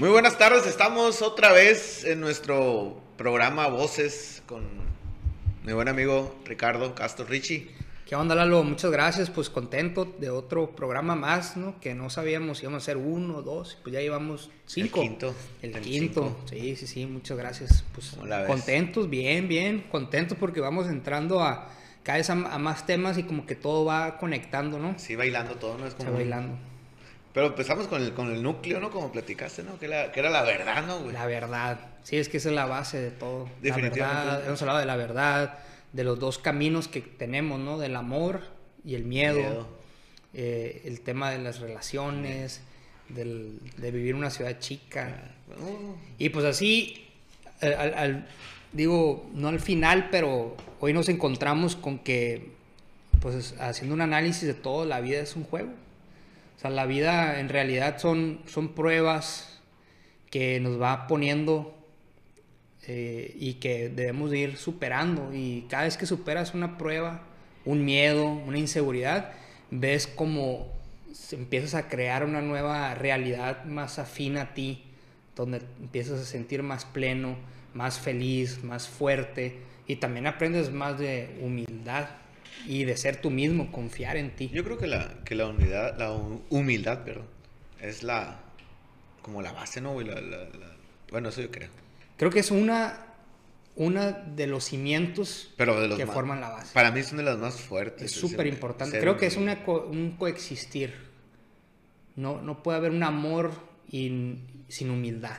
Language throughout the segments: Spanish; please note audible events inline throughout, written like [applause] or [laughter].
Muy buenas tardes, estamos otra vez en nuestro programa Voces con mi buen amigo Ricardo Castro Ricci. ¿Qué onda, Lalo? Muchas gracias, pues contento de otro programa más, ¿no? Que no sabíamos si íbamos a hacer uno, dos, pues ya llevamos cinco. El quinto. El, El quinto, cinco. sí, sí, sí, muchas gracias. Pues contentos, bien, bien, contentos porque vamos entrando a cada vez a, a más temas y como que todo va conectando, ¿no? Sí, bailando todo, ¿no? Es Está como... bailando. Pero empezamos con el, con el núcleo, ¿no? Como platicaste, ¿no? Que, la- que era la verdad, ¿no, güey? La verdad, sí, es que esa es la base de todo. La Definitivamente. verdad, hemos hablado de la verdad, de los dos caminos que tenemos, ¿no? Del amor y el miedo. Miedo. eh, el tema de las relaciones, del- de vivir en una ciudad chica. Uh, Y pues así, al- digo, no al final, pero hoy nos encontramos con que, pues haciendo un análisis de todo, la vida es un juego. O sea, la vida en realidad son, son pruebas que nos va poniendo eh, y que debemos de ir superando. Y cada vez que superas una prueba, un miedo, una inseguridad, ves como empiezas a crear una nueva realidad más afín a ti, donde empiezas a sentir más pleno, más feliz, más fuerte y también aprendes más de humildad y de ser tú mismo, confiar en ti. Yo creo que la, que la unidad, la hu- humildad, perdón, es la... Como la base, ¿no, güey? La, la- la- Bueno, eso yo creo. Creo que es una, una de los cimientos Pero de los que más- forman la base. Para mí son de las más fuertes. Es súper importante. Creo que es una co- un coexistir. No, no puede haber un amor y- sin humildad.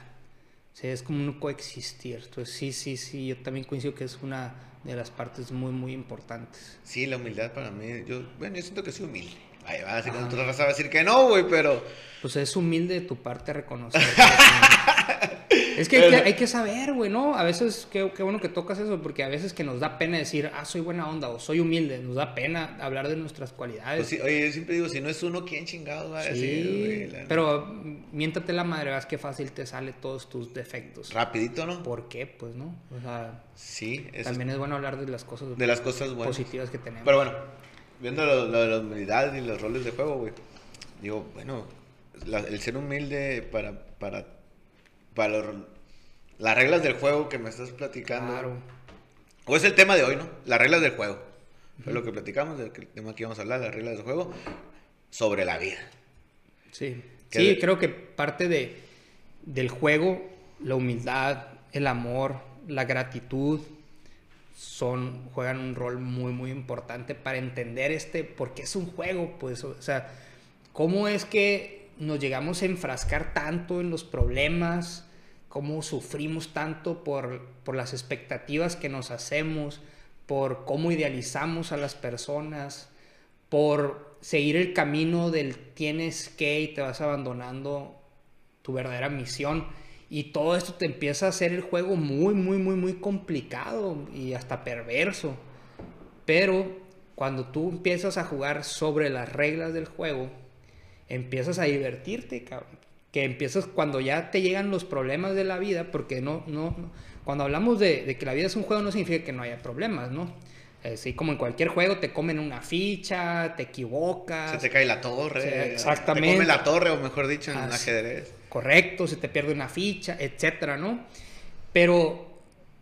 O sea, es como un coexistir. Entonces, sí, sí, sí, yo también coincido que es una de las partes muy, muy importantes. Sí, la humildad para mí, yo, bueno, yo siento que soy humilde. Ahí va a decir, Ah. otra raza va a decir que no, güey, pero Pues es humilde de tu parte reconocer. [laughs] es que hay, que hay que saber, güey, ¿no? A veces, qué, qué bueno que tocas eso, porque a veces que nos da pena decir, ah, soy buena onda o soy humilde, nos da pena hablar de nuestras cualidades. pues sí, oye, yo siempre digo, si no es uno, ¿quién chingados va a decir, Sí, güey? La- pero miéntate la madre, vas que fácil te sale todos tus defectos. Rapidito, ¿no? ¿Por qué? Pues no. O sea, Sí, también es bueno hablar de las cosas de las cosas buenas. positivas que tenemos. Pero bueno, viendo lo, lo de la humildad y los roles de juego, güey, digo, bueno, la- el ser humilde para, para, para los- las reglas del juego que me estás platicando. claro. O es el tema de hoy, ¿no? Las reglas del juego. Fue lo que platicamos, que- tema que íbamos a hablar, las reglas del juego, sobre la vida. Sí, sí de- creo que parte de, del juego, la humildad, el amor, la gratitud, son, juegan un rol muy, muy importante para entender este, porque es un juego, pues, o sea, cómo es que nos llegamos a enfrascar tanto en los problemas, cómo sufrimos tanto por, por las expectativas que nos hacemos, por cómo idealizamos a las personas, por seguir el camino del tienes que y te vas abandonando tu verdadera misión. Y todo esto te empieza a hacer el juego muy, muy, muy, muy complicado y hasta perverso. Pero cuando tú empiezas a jugar sobre las reglas del juego, empiezas a divertirte, cabrón. Que empiezas cuando ya te llegan los problemas de la vida, porque no, no, no- cuando hablamos de, de que la vida es un juego no significa que no haya problemas, ¿no? Así como en cualquier juego te comen una ficha, te equivocas. Se te cae la torre. Sí, Te exactamente. come la torre, o mejor dicho, en un Así. ajedrez. correcto, se te pierde una ficha, etcétera, ¿no? Pero,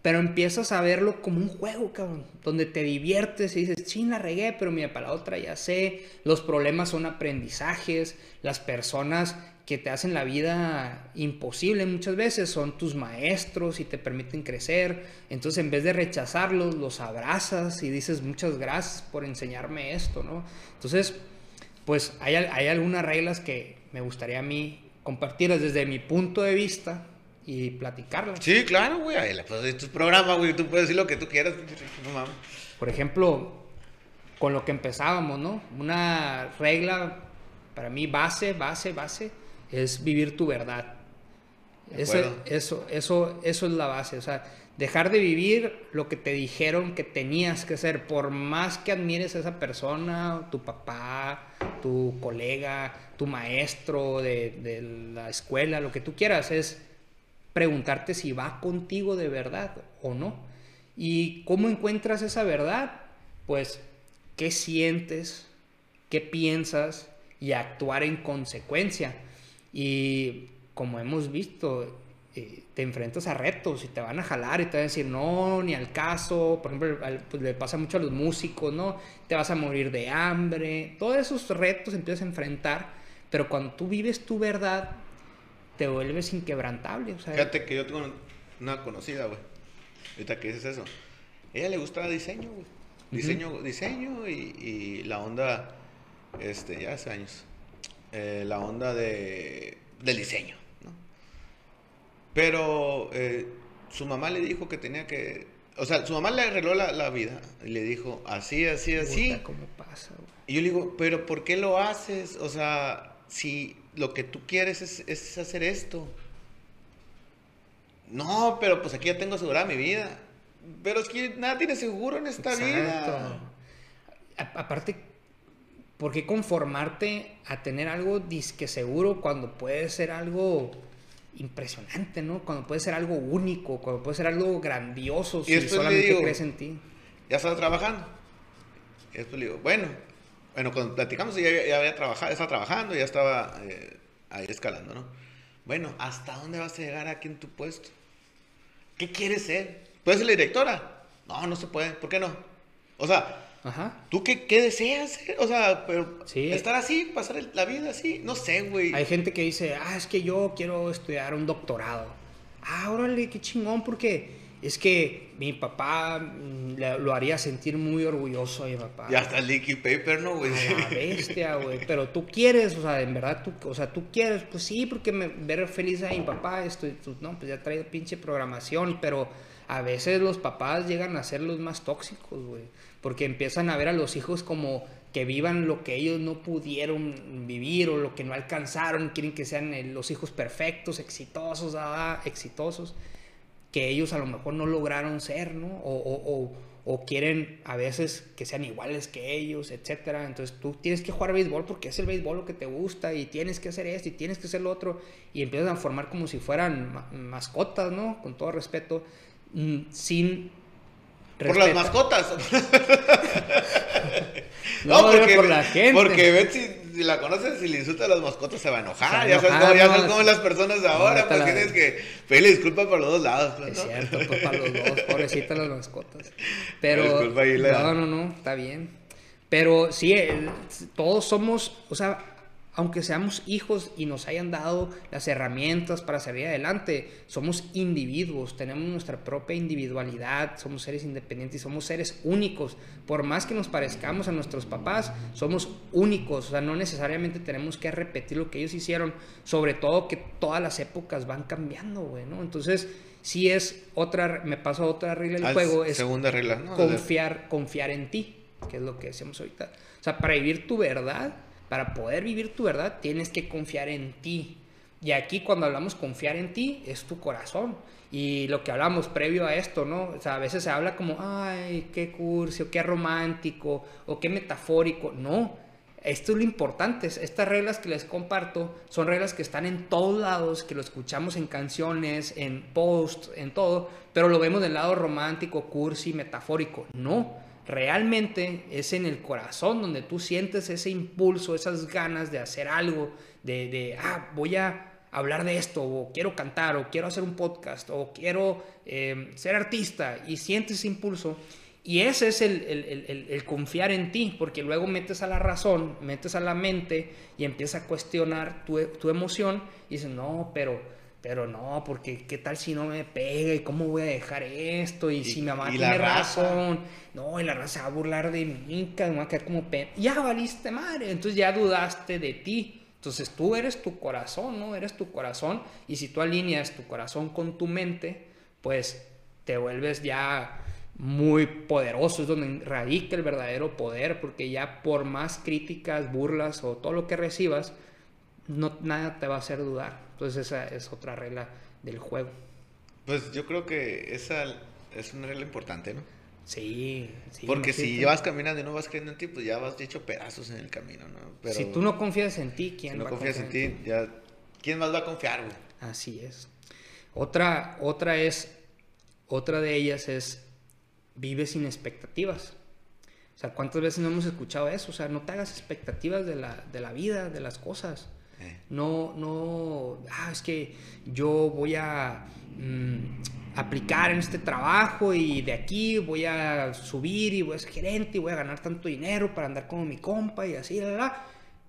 pero empiezas a verlo como un juego, cabrón, donde te diviertes y dices, sí, la regué, pero mira, para la otra ya sé, los problemas son aprendizajes, las personas que te hacen la vida imposible muchas veces son tus maestros y te permiten crecer, entonces en vez de rechazarlos, los abrazas y dices, muchas gracias por enseñarme esto, ¿no? Entonces, pues hay, hay algunas reglas que me gustaría a mí compartirlas desde mi punto de vista y platicarlas. Sí, claro, güey. Pues es tu programa, güey. Tú puedes decir lo que tú quieras. No mames. Por ejemplo, con lo que empezábamos, ¿no? Una regla para mí base, base, base es vivir tu verdad. Eso, eso, eso, es la base. O sea, dejar de vivir lo que te dijeron que tenías que hacer, por más que admires a esa persona, tu papá, tu colega, tu maestro de, de la escuela, lo que tú quieras, es preguntarte si va contigo de verdad o no. ¿Y cómo encuentras esa verdad? Pues, ¿qué sientes? ¿Qué piensas? Y actuar en consecuencia. Y como hemos visto, eh, te enfrentas a retos y te van a jalar y te van a decir no, ni al caso. Por ejemplo, pues, le pasa mucho a los músicos, ¿no? Te vas a morir de hambre. Todos esos retos empiezas a enfrentar, pero cuando tú vives tu verdad, te vuelves inquebrantable. O sea, Fíjate que yo tengo una conocida, güey. Ahorita que dices eso. ella le gustaba diseño, güey. Diseño, diseño y, la onda, este, ya hace años. Eh, la onda de, del diseño. Pero eh, su mamá le dijo que tenía que... O sea, su mamá le arregló la, vida y le dijo, así, así, así. ¿Cómo pasa, Y yo le digo, pero ¿por qué lo haces? O sea, si lo que tú quieres es, hacer esto. No, pero pues aquí ya tengo asegurada mi vida. Pero es que nada tiene seguro en esta vida. aparte, ¿por qué conformarte a tener algo disque seguro cuando puede ser algo impresionante, ¿no? Cuando puede ser algo único, cuando puede ser algo grandioso, si solamente crees en ti. Ya estaba trabajando. Y después le digo, bueno, bueno, cuando platicamos, ya, ya había trabajado, estaba trabajando, ya estaba eh, ahí escalando, ¿no? Bueno, ¿hasta dónde vas a llegar aquí en tu puesto? ¿Qué quieres ser? ¿Puedes ser la directora? No, no se puede. ¿Por qué no? O sea, Ajá. ¿Tú qué, qué deseas? O sea, pero estar así, pasar la vida así, no sé, güey. Hay gente que dice, ah, es que yo quiero estudiar un doctorado. Ah, órale, qué chingón, porque es que mi papá mm, lo haría sentir muy orgulloso a mi papá. Ya está el leaky paper, ¿no, güey? la [laughs] bestia, güey. Pero tú quieres, o sea, en verdad, tú, o sea, tú quieres, pues sí, porque me ver feliz a mi papá, esto, no, pues ya trae pinche programación, pero a veces los papás llegan a ser los más tóxicos, güey porque empiezan a ver a los hijos como que vivan lo que ellos no pudieron vivir o lo que no alcanzaron, quieren que sean eh, los hijos perfectos, exitosos, ah, exitosos, que ellos a lo mejor no lograron ser, ¿no? O, o, quieren a veces que sean iguales que ellos, etcétera. Entonces tú tienes que jugar béisbol porque es el béisbol lo que te gusta y tienes que hacer esto y tienes que hacer lo otro y empiezan a formar como si fueran mascotas, ¿no? Con todo respeto, mm, sin por las mascotas. [laughs] no, porque, por la gente. Porque Betsy, si la conoces, si le insulta a las mascotas, se va a enojar. ya sabes, cómo, ya sabes cómo las personas ahora, pues tienes que pedirle disculpas por los dos lados. Pues, es cierto, pues para los dos, pobrecitas las mascotas. Pero, no, no, no, está bien. Pero sí, todos somos, o sea, aunque seamos hijos y nos hayan dado las herramientas para salir adelante, somos individuos, tenemos nuestra propia individualidad, somos seres independientes, somos seres únicos. Por más que nos parezcamos a nuestros papás, somos únicos, o sea, no necesariamente tenemos que repetir lo que ellos hicieron, sobre todo que todas las épocas van cambiando, güey, ¿no? Entonces, si es otra, me paso a otra regla del juego, es segunda regla, confiar, confiar en ti, que es lo que hacemos ahorita. O sea, para vivir tu verdad, para poder vivir tu verdad, tienes que confiar en ti. Y aquí cuando hablamos confiar en ti, es tu corazón. Y lo que hablamos previo a esto, ¿no? O sea, a veces se habla como, ay, qué curso, qué romántico, o qué metafórico. No, esto es lo importante. Estas reglas que les comparto son reglas que están en todos lados, que lo escuchamos en canciones, en posts, en todo, pero lo vemos del lado romántico, cursi, metafórico. No, realmente es en el corazón donde tú sientes ese impulso, esas ganas de hacer algo, de, ah, voy a hablar de esto, o quiero cantar, o quiero hacer un podcast, o quiero eh, ser artista, y sientes ese impulso. Y ese es el, confiar en ti, porque luego metes a la razón, metes a la mente y empiezas a cuestionar tu, tu emoción y dices, no, pero pero no, porque qué tal si no me pega y cómo voy a dejar esto y, si mi mamá tiene razón, no, y la raza va a burlar de mí, me va a quedar como pena. Ya valiste madre, entonces ya dudaste de ti. Entonces tú eres tu corazón, ¿no? Eres tu corazón y si tú alineas tu corazón con tu mente, pues te vuelves ya muy poderoso, es donde radica el verdadero poder, porque ya por más críticas, burlas o todo lo que recibas, no, nada te va a hacer dudar. Entonces esa es otra regla del juego. Pues yo creo que esa es una regla importante, ¿no? Sí, sí. Porque si vas caminando y no vas creyendo en ti, pues ya vas hecho pedazos en el camino, ¿no? Pero si tú no confías en ti, ¿quién si no confías en ti? Ya, ¿Quién más va a confiar, güey? Así es. Otra, otra es, otra de ellas es, vive sin expectativas. O sea, ¿cuántas veces no hemos escuchado eso? O sea, no te hagas expectativas de la, de la vida, de las cosas. Eh. No, no, ah, es que yo voy a mm, aplicar en este trabajo y de aquí voy a subir y voy a ser gerente y voy a ganar tanto dinero para andar como mi compa y así,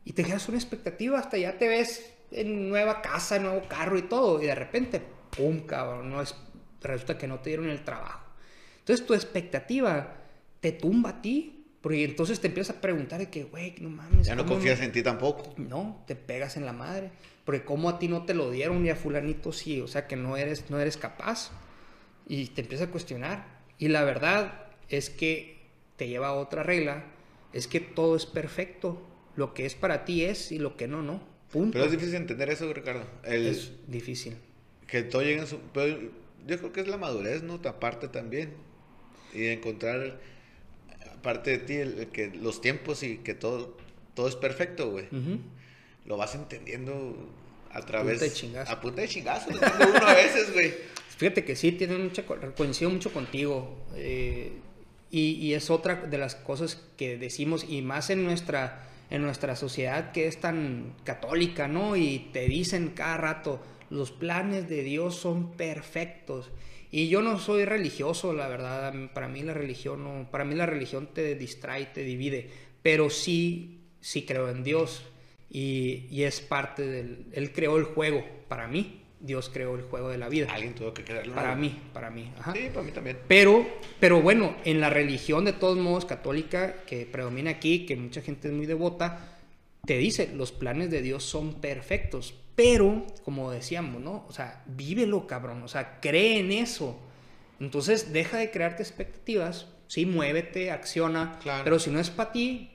Y te quedas una expectativa, hasta ya te ves en nueva casa, nuevo carro y todo, y de repente, ¡pum! cabrón, no es, resulta que no te dieron el trabajo. Entonces tu expectativa te tumba a ti, porque entonces te empiezas a preguntar de que, güey, no mames. Ya no ¿cómo confías en ti tampoco. No, te pegas en la madre. Porque como a ti no te lo dieron y a fulanito sí, o sea que no eres, no eres capaz. Y te empiezas a cuestionar. Y la verdad es que te lleva a otra regla, es que todo es perfecto. Lo que es para ti es y lo que no, no. Punto. Pero es difícil entender eso, Ricardo. El, Es difícil. Que todo llegue en su... Pero yo creo que es la madurez, ¿no? Aparte también. Y encontrar, aparte de ti, el, el que los tiempos y que todo, todo es perfecto, güey. Lo vas entendiendo a través... punta de chingazo. A punta de chingazo. lo uno a veces, güey. [laughs] Fíjate que sí, tiene mucha, co- coincido mucho contigo. eh, y, y es otra de las cosas que decimos, y más en nuestra, en nuestra sociedad que es tan católica, ¿no? Y te dicen cada rato, los planes de Dios son perfectos. Y yo no soy religioso, la verdad. Para mí la religión no, para mí la religión te distrae, te divide. Pero sí, sí creo en Dios. Y, y es parte del... Él creó el juego, para mí. Dios creó el juego de la vida. Alguien tuvo que creerlo. Para mí, para mí. Ajá. Sí, para mí también. Pero, pero bueno, en la religión de todos modos católica que predomina aquí, que mucha gente es muy devota, te dice, los planes de Dios son perfectos. Pero, como decíamos, ¿no? O sea, vívelo, cabrón. O sea, cree en eso. Entonces, deja de crearte expectativas. Sí, muévete, acciona. Claro. Pero si no es para ti,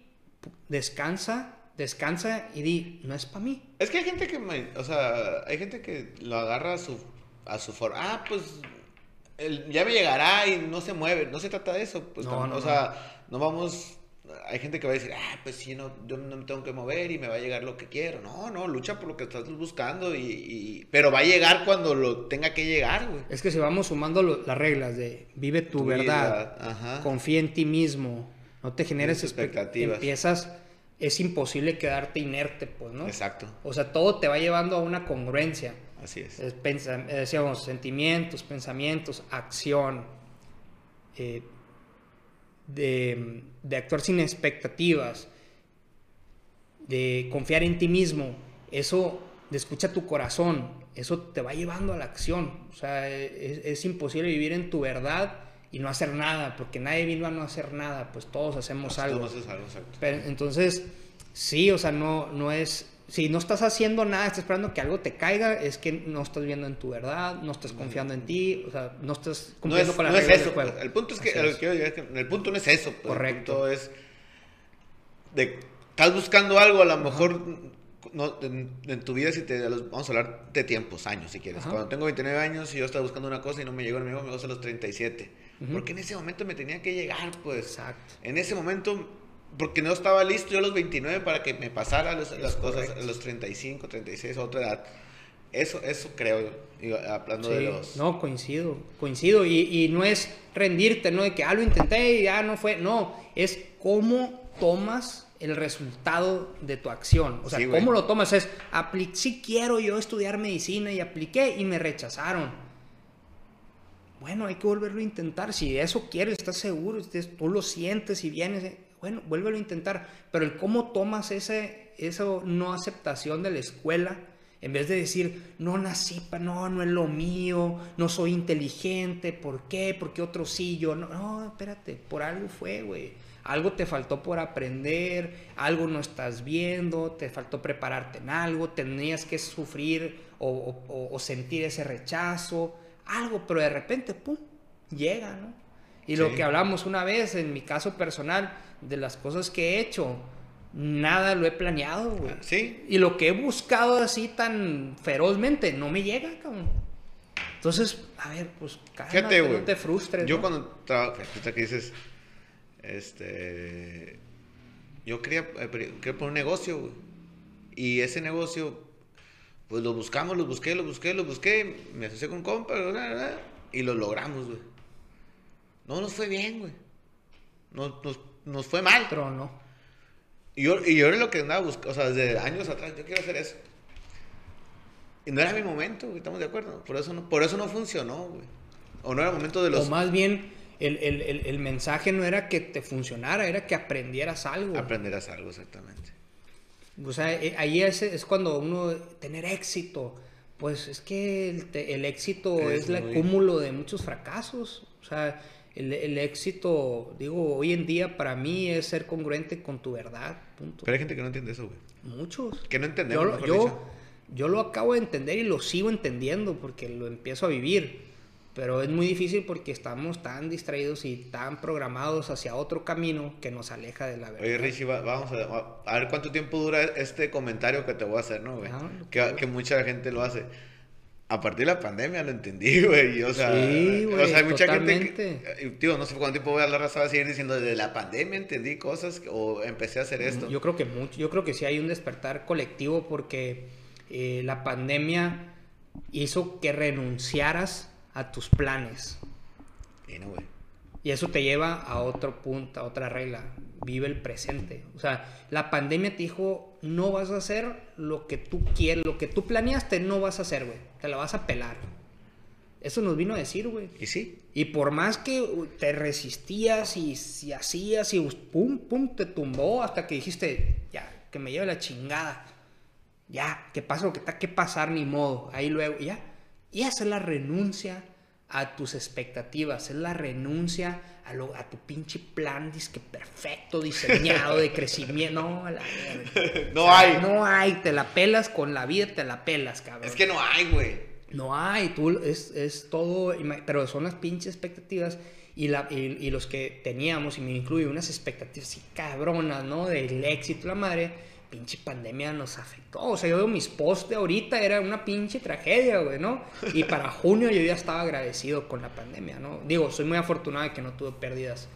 descansa, descansa y di, no es para mí. Es que hay gente que, me- o sea, hay gente que lo agarra a su, a su forma. Ah, pues, el- ya me llegará y no se mueve. No se trata de eso. Pues, No, tam- no, o sea, no vamos. Hay gente que va a decir, ah, pues sí, no, yo no me tengo que mover y me va a llegar lo que quiero. No, no, lucha por lo que estás buscando y, y- pero va a llegar cuando lo tenga que llegar, güey. Es que si vamos sumando lo- las reglas de vive tu, Tu verdad, ajá. confía en ti mismo, no te generes expectativas. Empiezas, es imposible quedarte inerte, pues, ¿no? Exacto, O sea, todo te va llevando a una congruencia. así es. Es pensa- eh, decíamos, sentimientos, pensamientos, acción, eh, de, de actuar sin expectativas, de confiar en ti mismo, eso, de escucha tu corazón, eso te va llevando a la acción. O sea, es, es imposible vivir en tu verdad y no hacer nada, porque nadie vino a no hacer nada, pues todos hacemos algo. haces algo, exacto. Pero, entonces, sí, o sea, no, no es. Si no estás haciendo nada, estás esperando que algo te caiga, es que no estás viendo en tu verdad, no estás confiando en ti, o sea, no estás No cumpliendo es, con las no es eso. del juego. El punto es que, es. que el punto no es eso. pues. Correcto. El punto es de estás buscando algo, a lo mejor no, en, en tu vida, si te, vamos a hablar de tiempos, años, si quieres. Ajá. Cuando tengo 29 años y yo estaba buscando una cosa y no me llegó, me llegó, a los 37. Ujú. Porque en ese momento me tenía que llegar, pues. Exacto. En ese momento, porque no estaba listo yo a los 29 para que me pasara los- las cosas a los 35, 36, a otra edad. Eso, eso creo, hablando de Sí, los... No, coincido, coincido. Y, y no es rendirte, ¿no? De que, ah, lo intenté y ya no fue. No, es cómo tomas el resultado de tu acción. O sea, Sí, cómo lo tomas es, apli si quiero yo estudiar medicina y apliqué y me rechazaron. Bueno, hay que volverlo a intentar. Si eso quieres, estás seguro, tú lo sientes y vienes, eh, bueno, vuélvelo a intentar. Pero el cómo tomas ese, esa no aceptación de la escuela, en vez de decir, no nací no, no es lo mío, no soy inteligente, ¿por qué? Porque otro sí, yo no. No, espérate, por algo fue, güey. Algo te faltó por aprender, algo no estás viendo, te faltó prepararte en algo, tenías que sufrir o, o- sentir ese rechazo, algo, pero de repente, ¡pum!, llega, ¿no? Y lo Sí. que hablamos una vez, en mi caso personal, de las cosas que he hecho, nada lo he planeado, güey. Sí, Y lo que he buscado así tan ferozmente, no me llega, cabrón. Entonces, a ver, pues cálmate, Fíjate, güey. no te frustres. Yo ¿no? cuando trabajo, que dices, este, yo quería, eh, quería poner un negocio, güey. Y ese negocio, pues lo buscamos, lo busqué, lo busqué, lo busqué, me asocié con un compa, y lo logramos, güey. No nos fue bien, güey. Nos, nos, nos fue mal. Pero no. Y yo, y yo era lo que andaba buscando, o sea, desde años atrás, yo quiero hacer eso. Y no era mi momento, güey, estamos de acuerdo. Por eso no, por eso no funcionó, güey. O no era el momento de los... O más bien, el, el, el, el mensaje no era que te funcionara, era que aprendieras algo. Aprenderás algo, exactamente. O sea, eh, ahí es, es cuando uno, tener éxito, pues es que el, el éxito Es es, el muy- cúmulo de muchos fracasos. O sea, el, el éxito, digo, hoy en día para mí es ser congruente con tu verdad, punto. Pero hay gente que no entiende eso, güey. Muchos. Que no Yo, entendemos, mejor yo, dicho. yo lo acabo de entender y lo sigo entendiendo porque lo empiezo a vivir. Pero es muy difícil porque estamos tan distraídos y tan programados hacia otro camino que nos aleja de la verdad. Oye, Richie, va- vamos a, a ver cuánto tiempo dura este comentario que te voy a hacer, ¿no, güey? Ah, que, que mucha gente lo hace. A partir de la pandemia lo entendí, [laughs] güey. O sea, Sí, güey, o sea, hay mucha gente que, eh, tío, no sé cuánto tiempo voy a hablar, raza, va a seguir diciendo, desde la pandemia entendí cosas o empecé a hacer esto. Yo creo que mucho, yo creo que sí hay un despertar colectivo porque eh, la pandemia hizo que renunciaras a tus planes. Y no, güey. Y eso te lleva a otro punto, a otra regla. Vive el presente. O sea, la pandemia te dijo, no vas a hacer lo que tú quieres, lo que tú planeaste, no vas a hacer, güey. Te la vas a pelar. Eso nos vino a decir, güey. Y sí, Y por más que te resistías y, si hacías y pum, pum, te tumbó hasta que dijiste, ya, que me lleve la chingada. Ya, que pasa lo que está que pasar, ni modo. Ahí luego, ya. Y esa es la renuncia a tus expectativas, es la renuncia a, lo, a tu pinche plan disque perfecto, diseñado de crecimiento. No, la. No O sea, hay. No hay, te la pelas con la vida, te la pelas, cabrón. es que no hay, güey. No hay, tú es, es todo, pero son las pinches expectativas y, la, y, y los que teníamos, y me incluyo, unas expectativas así cabronas, ¿no? Del éxito, la madre, pinche pandemia nos afectó. O sea, yo veo mis posts de ahorita, era una pinche tragedia, güey, ¿no? Y para [laughs] junio yo ya estaba agradecido con la pandemia, ¿no? Digo, soy muy afortunado de que no tuve pérdidas.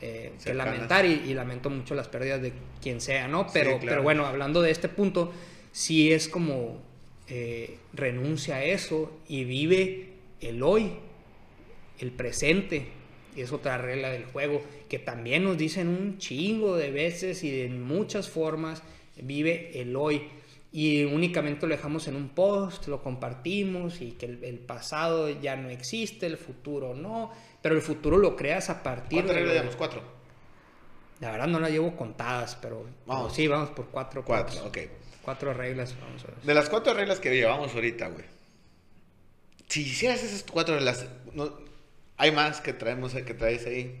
eh, que lamentar y, y lamento mucho las pérdidas de quien sea, ¿no? Pero, claro. pero bueno, hablando de este punto, sí es como eh, renuncia a eso y vive el hoy, el presente. Y es otra regla del juego que también nos dicen un chingo de veces y de muchas formas. Vive el hoy. Y únicamente lo dejamos en un post, lo compartimos y que el, el pasado ya no existe, el futuro no. Pero el futuro lo creas a partir ¿Cuántas de... reglas lo- llevamos? Cuatro. La verdad no las llevo contadas, pero Vamos. sí, vamos por cuatro. Cuatro, cuatro. ok. Cuatro reglas, vamos a ver. De las cuatro reglas que llevamos ahorita, güey. Si hicieras esas cuatro reglas, no, hay más que traemos, que traes ahí.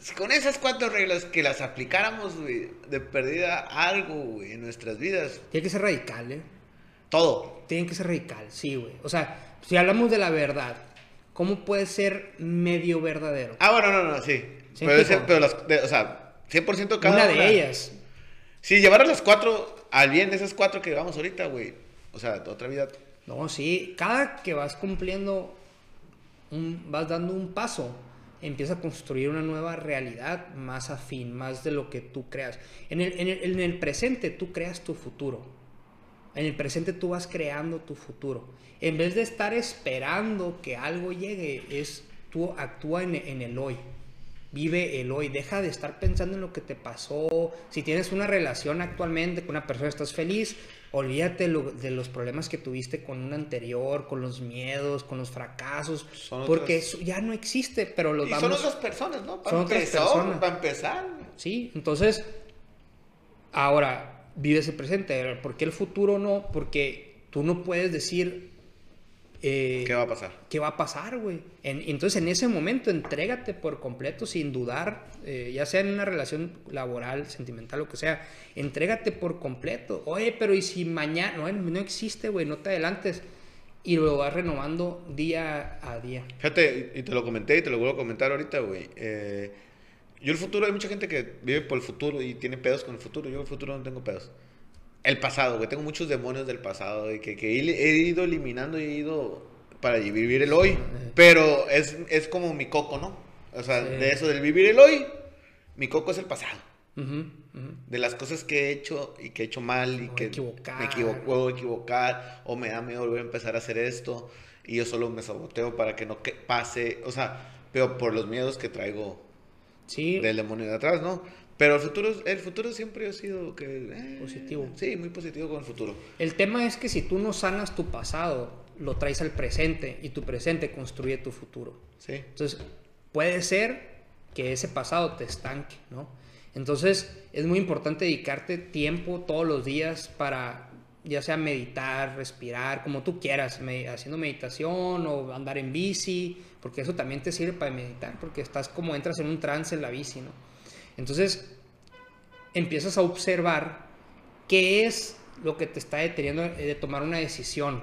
Si con esas cuatro reglas que las aplicáramos, güey, de perdida algo, güey, en nuestras vidas, Tiene que ser radical, ¿eh? todo. Tiene que ser radical, sí, güey. O sea, si hablamos de la verdad, ¿cómo puede ser medio verdadero? Ah, bueno, no, no, sí. Sí, pero, ese- pero las, de- o sea, 100% cada Una de ellas. Si llevaras las cuatro al bien, esas cuatro que llevamos ahorita, güey. O sea, otra vida. No, sí. Cada que vas cumpliendo, un- vas dando un paso, empieza a construir una nueva realidad más afín, más de lo que tú creas. En el, en el- en el presente tú creas tu futuro. En el presente tú vas creando tu futuro. En vez de estar esperando que algo llegue, es tú actúa en el hoy. Vive el hoy. Deja de estar pensando en lo que te pasó. Si tienes una relación actualmente con una persona, estás feliz. Olvídate lo- de los problemas que tuviste con un anterior, con los miedos, con los fracasos. Son porque otras- eso ya no existe, pero los Y vamos... son otras personas, ¿no? Para Son otras empezar, personas. Para empezar. Sí, entonces, ahora, vive ese presente. ¿Por qué el futuro no? Porque tú no puedes decir... eh, ¿Qué va a pasar? ¿Qué va a pasar, güey? En- entonces, en ese momento, entrégate por completo sin dudar, eh, ya sea en una relación laboral, sentimental, lo que sea, entrégate por completo. Oye, pero ¿y si mañana? No, no existe, güey, no te adelantes. Y lo vas renovando día a día. Fíjate, y te lo comenté y te lo vuelvo a comentar ahorita, güey. Eh, yo el futuro, hay mucha gente que vive por el futuro y tiene pedos con el futuro. Yo el futuro no tengo pedos. El pasado, güey. Tengo muchos demonios del pasado y que, que he, ido eliminando y he ido para vivir el hoy. Pero es, es como mi coco, ¿no? O sea, Sí. de eso del vivir el hoy, mi coco es el pasado. De las cosas que he hecho y que he hecho mal y O que equivocar. me equivoco, puedo equivocar o me da miedo volver a empezar a hacer esto y yo solo me saboteo para que no que pase, o sea, pero por los miedos que traigo Sí, del demonio de atrás, ¿no? Pero el futuro, el futuro siempre ha sido que... eh, Positivo. Sí, muy positivo con el futuro. El tema es que si tú no sanas tu pasado, lo traes al presente y tu presente construye tu futuro. Sí. Entonces, puede ser que ese pasado te estanque, ¿no? Entonces, es muy importante dedicarte tiempo todos los días para, ya sea meditar, respirar, como tú quieras, me- haciendo meditación o andar en bici, porque eso también te sirve para meditar, porque estás como entras en un trance en la bici, ¿no? Entonces, empiezas a observar qué es lo que te está deteniendo de tomar una decisión.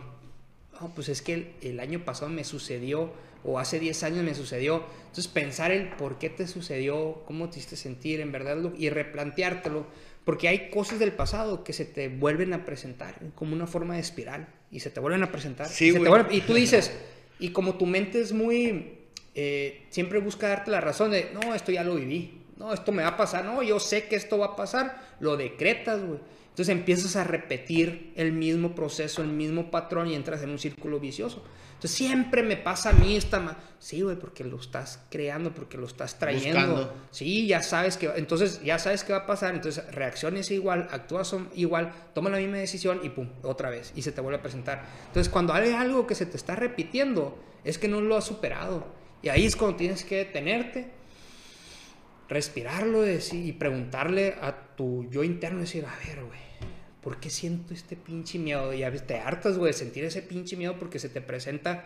No, pues es que el, el año pasado me sucedió, o hace 10 años me sucedió. Entonces, pensar el por qué te sucedió, cómo te hiciste sentir, en verdad, y replanteártelo. Porque hay cosas del pasado que se te vuelven a presentar como una forma de espiral, y se te vuelven a presentar. Sí, y, se te vuelven- y tú dices, y como tu mente es muy. eh, siempre busca darte la razón de, no, esto ya lo viví, no, esto me va a pasar, no, yo sé que esto va a pasar, lo decretas, güey. Entonces empiezas a repetir el mismo proceso, el mismo patrón y entras en un círculo vicioso. Entonces siempre me pasa a mí esta... ma- Sí, güey, porque lo estás creando, porque lo estás trayendo. Buscando. Sí, ya sabes que... Entonces ya sabes qué va a pasar. Entonces reacciones igual, actúas igual, toma la misma decisión y pum, otra vez. Y se te vuelve a presentar. Entonces cuando hay algo que se te está repitiendo, es que no lo has superado. Y ahí es cuando tienes que detenerte, respirarlo y preguntarle a tu yo interno, decir, a ver, güey, ¿por qué siento este pinche miedo? Y a veces te hartas, güey, de sentir ese pinche miedo porque se te presenta,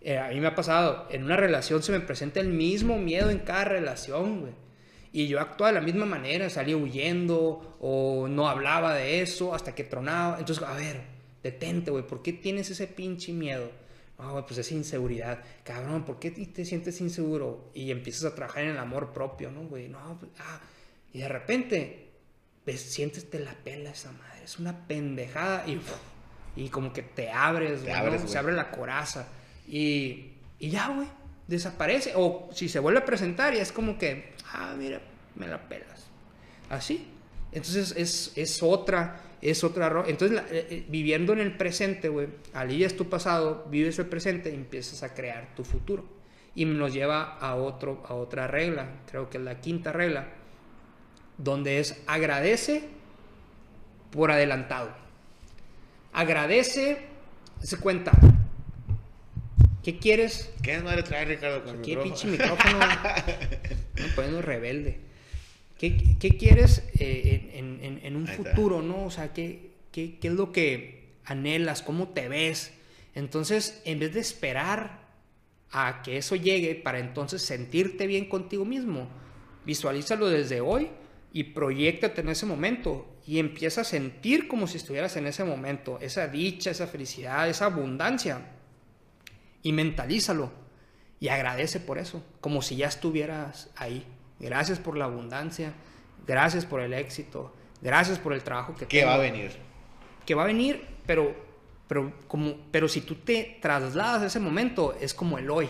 eh, a mí me ha pasado, en una relación se me presenta el mismo miedo en cada relación, güey. Y yo actuaba de la misma manera, salía huyendo o no hablaba de eso hasta que tronaba. Entonces, a ver, detente, güey, ¿por qué tienes ese pinche miedo? No, güey, pues es inseguridad. Cabrón, ¿por qué te te sientes inseguro? Y empiezas a trabajar en el amor propio, ¿no, güey? No, pues, ah. Y de repente, ves, sientes te la pela esa madre. Es una pendejada y, y como que te abres, Te güey, abres, ¿no? güey. Se abre la coraza. Y, y ya, güey, desaparece. O si se vuelve a presentar y es como que, ah, mira, me la pelas. Así. Entonces es, es otra, es otra... ro- Entonces, la- eh, eh, viviendo en el presente, güey, alivias tu pasado, vives el presente y empiezas a crear tu futuro. Y nos lleva a, otro, a otra regla, creo que es la quinta regla, donde es agradece por adelantado. Agradece, se cuenta. ¿Qué quieres? ¿Qué madre trae Ricardo con el ¿Qué micrófono? pinche micrófono? [laughs] Poniendo rebelde. ¿Qué, qué quieres eh, en, en- en un futuro, no? O sea, ¿qué, qué, qué es lo que anhelas? ¿Cómo te ves? Entonces, en vez de esperar a que eso llegue para entonces sentirte bien contigo mismo, visualízalo desde hoy y proyectate en ese momento y empieza a sentir como si estuvieras en ese momento, esa dicha, esa felicidad, esa abundancia y mentalízalo y agradece por eso, como si ya estuvieras ahí. Gracias por la abundancia, gracias por el éxito, gracias por el trabajo que ¿Qué tengo va a venir? que va a venir, pero, pero, como, pero si tú te trasladas a ese momento, es como el hoy.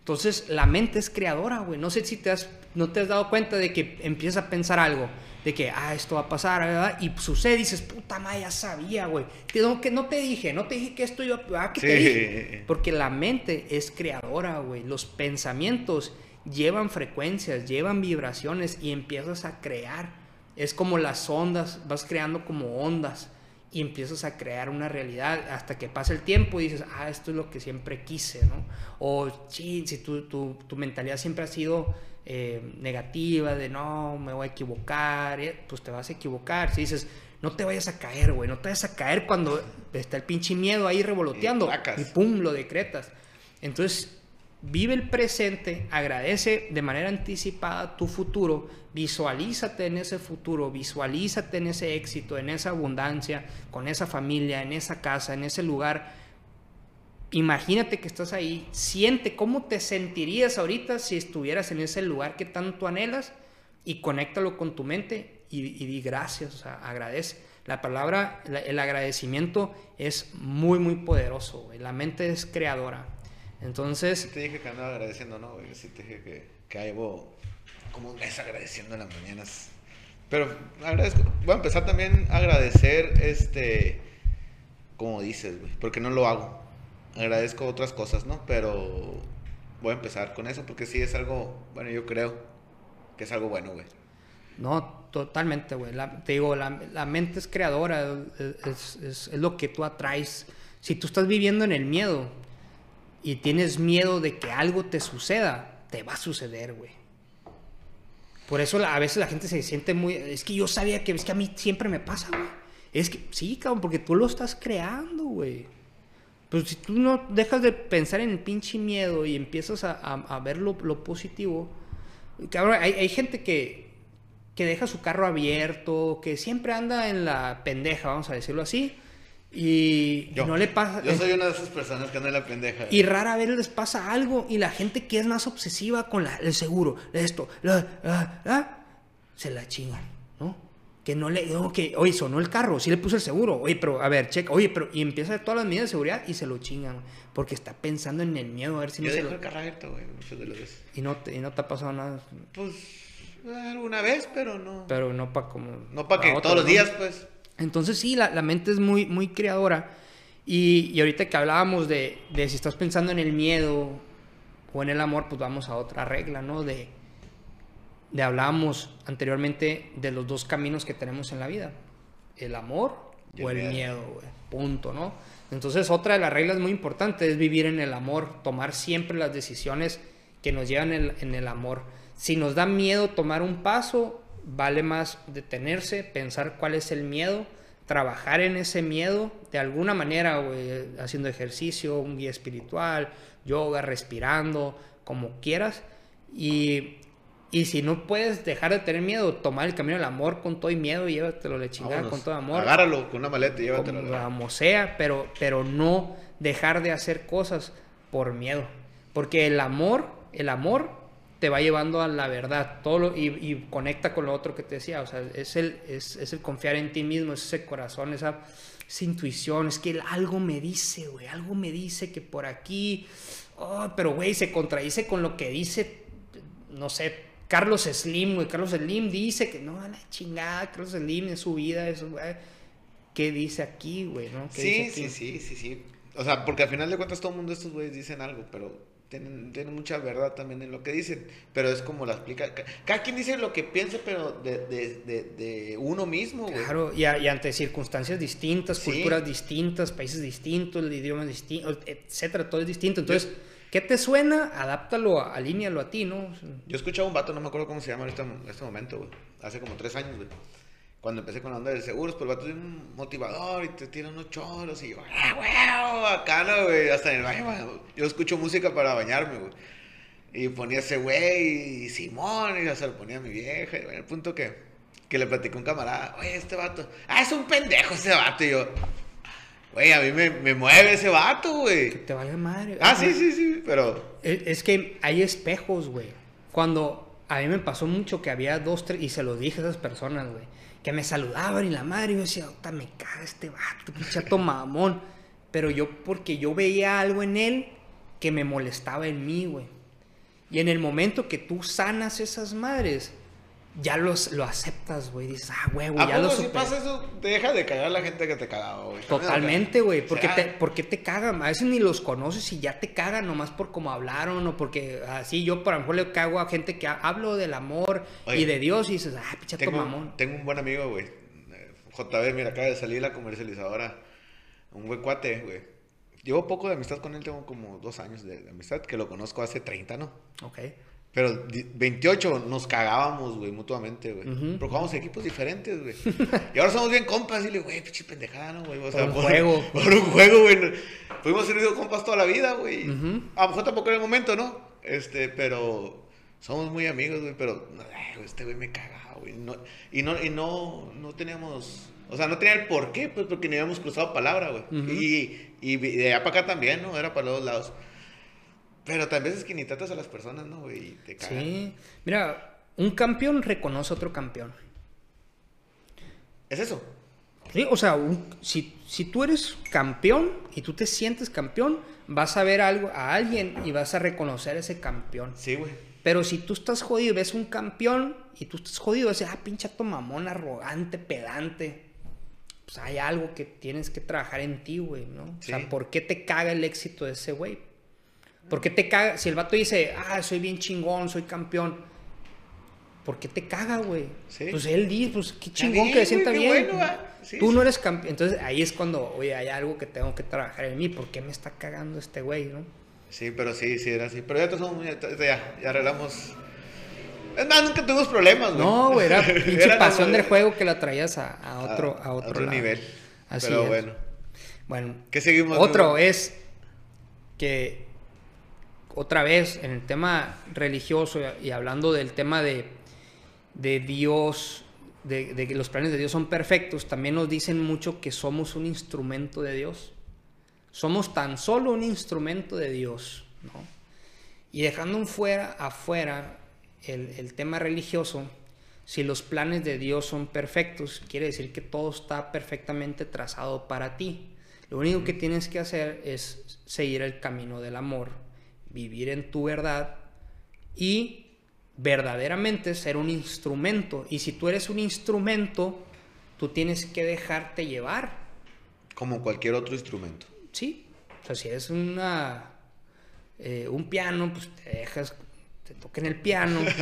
Entonces, la mente es creadora, güey. No sé si te has, no te has dado cuenta de que empiezas a pensar algo, de que, ah, esto va a pasar, ¿verdad? Y sucede y dices, puta madre, ya sabía, güey. Que no, que no te dije, no te dije que esto iba a... Ah, que te dije. Porque la mente es creadora, güey. Los pensamientos llevan frecuencias, llevan vibraciones y empiezas a crear. Es como las ondas, vas creando como ondas y empiezas a crear una realidad hasta que pasa el tiempo y dices, ah, esto es lo que siempre quise, ¿no? O sí, si tu, tu, tu mentalidad siempre ha sido eh, negativa, de no, me voy a equivocar, eh, pues te vas a equivocar. Si dices, no te vayas a caer, güey, no te vayas a caer cuando está el pinche miedo ahí revoloteando y pum, lo decretas. Entonces, vive el presente, agradece de manera anticipada tu futuro, visualízate en ese futuro, visualízate en ese éxito, en esa abundancia, con esa familia, en esa casa, en ese lugar. Imagínate que estás ahí, siente cómo te sentirías ahorita si estuvieras en ese lugar que tanto anhelas y conéctalo con tu mente y, di gracias, o sea, agradece. La palabra, la- el agradecimiento es muy, muy poderoso. La mente es creadora. Entonces, Sí te dije que andaba agradeciendo, ¿no? Sí te dije que, que llevo como un mes agradeciendo en las mañanas. Pero agradezco. Voy a empezar también a agradecer, este, como dices, güey, porque no lo hago. Agradezco otras cosas, ¿no? Pero voy a empezar con eso porque sí es algo, bueno, yo creo que es algo bueno, güey. No, totalmente, güey. te digo, la, la, mente es creadora, es, es, es, lo que tú atraes. Si tú estás viviendo en el miedo y tienes miedo de que algo te suceda, te va a suceder, güey. Por eso a veces la gente se siente muy... Es que yo sabía que es que a mí siempre me pasa, güey. Es que sí, cabrón, porque tú lo estás creando, güey. Pero si tú no dejas de pensar en el pinche miedo y empiezas a, ver lo, lo, positivo... Cabrón, hay, hay gente que, que deja su carro abierto, que siempre anda en la pendeja, vamos a decirlo así. Y no le pasa. Yo soy una de esas personas que anda en la pendeja. Y rara vez les pasa algo. Y la gente que es más obsesiva con la, el seguro, esto, se la chingan, ¿no? Que no le. No, que, oye, sonó el carro, sí le puse el seguro. Oye, pero a ver, checa. Oye, pero. Y empieza todas las medidas de seguridad y se lo chingan. Porque está pensando en el miedo, a ver si Yo no se lo. el carro abierto, güey, muchas de las veces. Y no, te, y no te ha pasado nada. Pues. Alguna vez, pero no. Pero no para como. No para que todos los días, pues. Entonces sí, la, la, mente es muy, muy creadora. Y, y ahorita que hablábamos de, de, si estás pensando en el miedo o en el amor, pues vamos a otra regla, ¿no? De, de hablábamos anteriormente de los dos caminos que tenemos en la vida. El amor o el miedo. Punto, ¿no? Entonces otra de las reglas muy importantes es vivir en el amor, tomar siempre las decisiones que nos llevan en el amor. Si nos da miedo tomar un paso, vale más detenerse, pensar cuál es el miedo, trabajar en ese miedo de alguna manera, wey, haciendo ejercicio, un guía espiritual, yoga, respirando, como quieras. Y, y, si no puedes dejar de tener miedo, tomar el camino del amor con todo y miedo, llévatelo de chingada Vámonos. con todo amor. Agárralo con una maleta y llévatelo. Como sea, pero, pero no dejar de hacer cosas por miedo. Porque el amor, el amor te va llevando a la verdad todo lo, y, y, conecta con lo otro que te decía. O sea, es el, es, es el confiar en ti mismo, es ese corazón, esa, esa intuición. Es que algo me dice, güey, algo me dice que por aquí. Oh, pero, güey, se contradice con lo que dice, no sé, Carlos Slim, güey. Carlos Slim dice que no, a la chingada, Carlos Slim en su vida, eso, güey. ¿Qué dice aquí, güey? ¿no? Sí, sí, sí, sí, sí. O sea, porque al final de cuentas todo el mundo estos güeyes dicen algo, pero tienen, tienen, mucha verdad también en lo que dicen, pero es como la explica. Cada quien dice lo que piense, pero de, de, de, de uno mismo, güey. Claro, y, a, y, ante circunstancias distintas, sí. culturas distintas, países distintos, el idioma distinto, etcétera, todo es distinto. Entonces, Yo, ¿qué te suena? Adáptalo, alínealo a ti, ¿no? Yo escuchaba un vato, no me acuerdo cómo se llama en este, en este momento, güey. Hace como tres años, güey cuando empecé con la onda de seguros, pues el vato es un motivador y te tira unos choros y yo, ¡ah, güey! Acá, güey, hasta en el baño, güey. Yo escucho música para bañarme, güey. Y ponía ese güey y Simón, y se lo ponía a mi vieja. Y bueno, el punto que, que le platicó un camarada, oye, este vato, ah, es un pendejo ese vato. Y yo, güey, a mí me, me mueve ese vato, güey. Que te valga madre. Ah, sí, sí, sí, pero. Es, es que hay espejos, güey. Cuando a mí me pasó mucho que había dos, tres, y se lo dije a esas personas, güey que me saludaban y la madre, y yo decía, me caga este vato, chato mamón. Pero yo, porque yo veía algo en él que me molestaba en mí, güey. Y en el momento que tú sanas esas madres, ya los, lo aceptas, güey. Dices, ah, güey, güey, ya lo si pasa eso, te deja de cagar la gente que te cagaba, güey. Totalmente, güey. ¿Por, sea... ¿Por qué te cagan? A veces ni los conoces y ya te cagan nomás por cómo hablaron o porque así yo, por ejemplo, le cago a gente que hablo del amor Oye, y de Dios y dices, ah, pichato mamón. Tengo un buen amigo, güey. JB, mira, acaba de salir la comercializadora. Un buen cuate, güey. Llevo poco de amistad con él, tengo como dos años de, de amistad, que lo conozco hace 30, ¿no? Ok. Pero 28 nos cagábamos, güey, mutuamente, güey. Uh -huh. Equipos diferentes, güey. y ahora somos bien compas. Y le güey, pinche pendejada, ¿no, güey? O sea, por un por, juego. [laughs] Por un juego, güey. Fuimos sido compas toda la vida, güey. Uh -huh. A lo mejor tampoco en el momento, ¿no? Este, pero somos muy amigos, güey. Pero ay, este güey me cagaba, güey. No, y no, y no, no teníamos. O sea, no tenía el por qué, pues porque ni habíamos cruzado palabra, güey. Uh -huh. y, y de allá para acá también, ¿no? Era para los dos lados. Pero tal vez es que ni tratas a las personas, ¿no, güey? Y te cagan. Sí. Mira, un campeón reconoce a otro campeón. ¿Es eso? Sí, o sea, un, si, si tú eres campeón y tú te sientes campeón, vas a ver algo, a alguien y vas a reconocer a ese campeón. Sí, güey. Pero si tú estás jodido y ves un campeón y tú estás jodido, decir, ah, pinche mamón, arrogante, pedante. Pues hay algo que tienes que trabajar en ti, güey, ¿no? Sí. O sea, ¿por qué te caga el éxito de ese güey? ¿Por qué te caga? Si el vato dice, ah, soy bien chingón, soy campeón. ¿por qué te caga, güey? Sí. Pues él dice, pues qué chingón que se sienta güey, bien. bueno. Sí, Tú no eres campeón. Entonces ahí es cuando, oye, hay algo que tengo que trabajar en mí. ¿Por qué me está cagando este güey, no? Sí, pero sí, sí, era así. Pero ya, todos somos- ya, ya, ya arreglamos. Es más, nunca tuvimos problemas, güey. No, güey, era [laughs] pinche Era pasión del juego que la traías a, a otro, a, otro, lado. nivel. Así pero es. bueno. Bueno, ¿Qué seguimos? Otro es que otra vez en el tema religioso y hablando del tema de, Dios, de, que los planes de Dios son perfectos, también nos dicen mucho que somos un instrumento de Dios. Somos tan solo un instrumento de Dios, ¿no? Y dejando un fuera, afuera el tema religioso, si los planes de Dios son perfectos, quiere decir que todo está perfectamente trazado para ti. Lo único que tienes que hacer es seguir el camino del amor, vivir en tu verdad y verdaderamente ser un instrumento. Y si tú eres un instrumento, tú tienes que dejarte llevar. Como cualquier otro instrumento. Sí, o sea, si es una eh, un piano, pues te dejas, te toquen el piano. [laughs]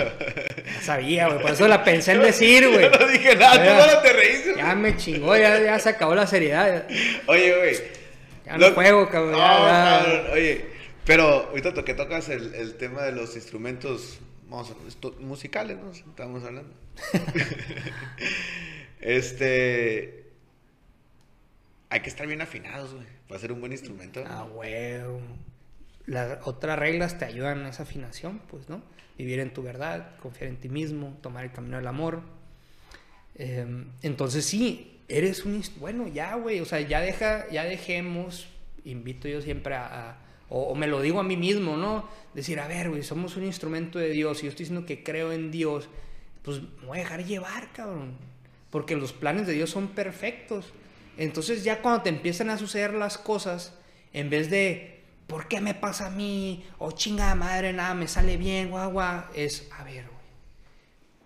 Ya sabía, güey, por eso la pensé en decir, güey. [laughs] no dije nada, tú solo te reíste. Ya me chingó, ya, ya se acabó la seriedad. Oye, güey. Ya no juego, cabrón, No, ya, ya. cabrón, Oye, pero ahorita to- que tocas el, el tema de los instrumentos vamos musicales, ¿no? Estamos hablando. [laughs] este. Hay que estar bien afinados, güey, para ser un buen instrumento. Ah, güey. Las otras reglas te ayudan a esa afinación, pues, ¿no? Vivir en tu verdad, confiar en ti mismo, tomar el camino del amor. Eh, entonces sí, eres un... Bueno, ya, güey, o sea, ya deja, ya dejemos, invito yo siempre a... a- o, me lo digo a mí mismo, ¿no? Decir, a ver, güey, somos un instrumento de Dios y yo estoy diciendo que creo en Dios, pues me voy a dejar llevar, cabrón. Porque los planes de Dios son perfectos. Entonces ya cuando te empiezan a suceder las cosas, en vez de, ¿por qué me pasa a mí? O chingada madre, nada, me sale bien, guau, guau. Es, a ver, güey.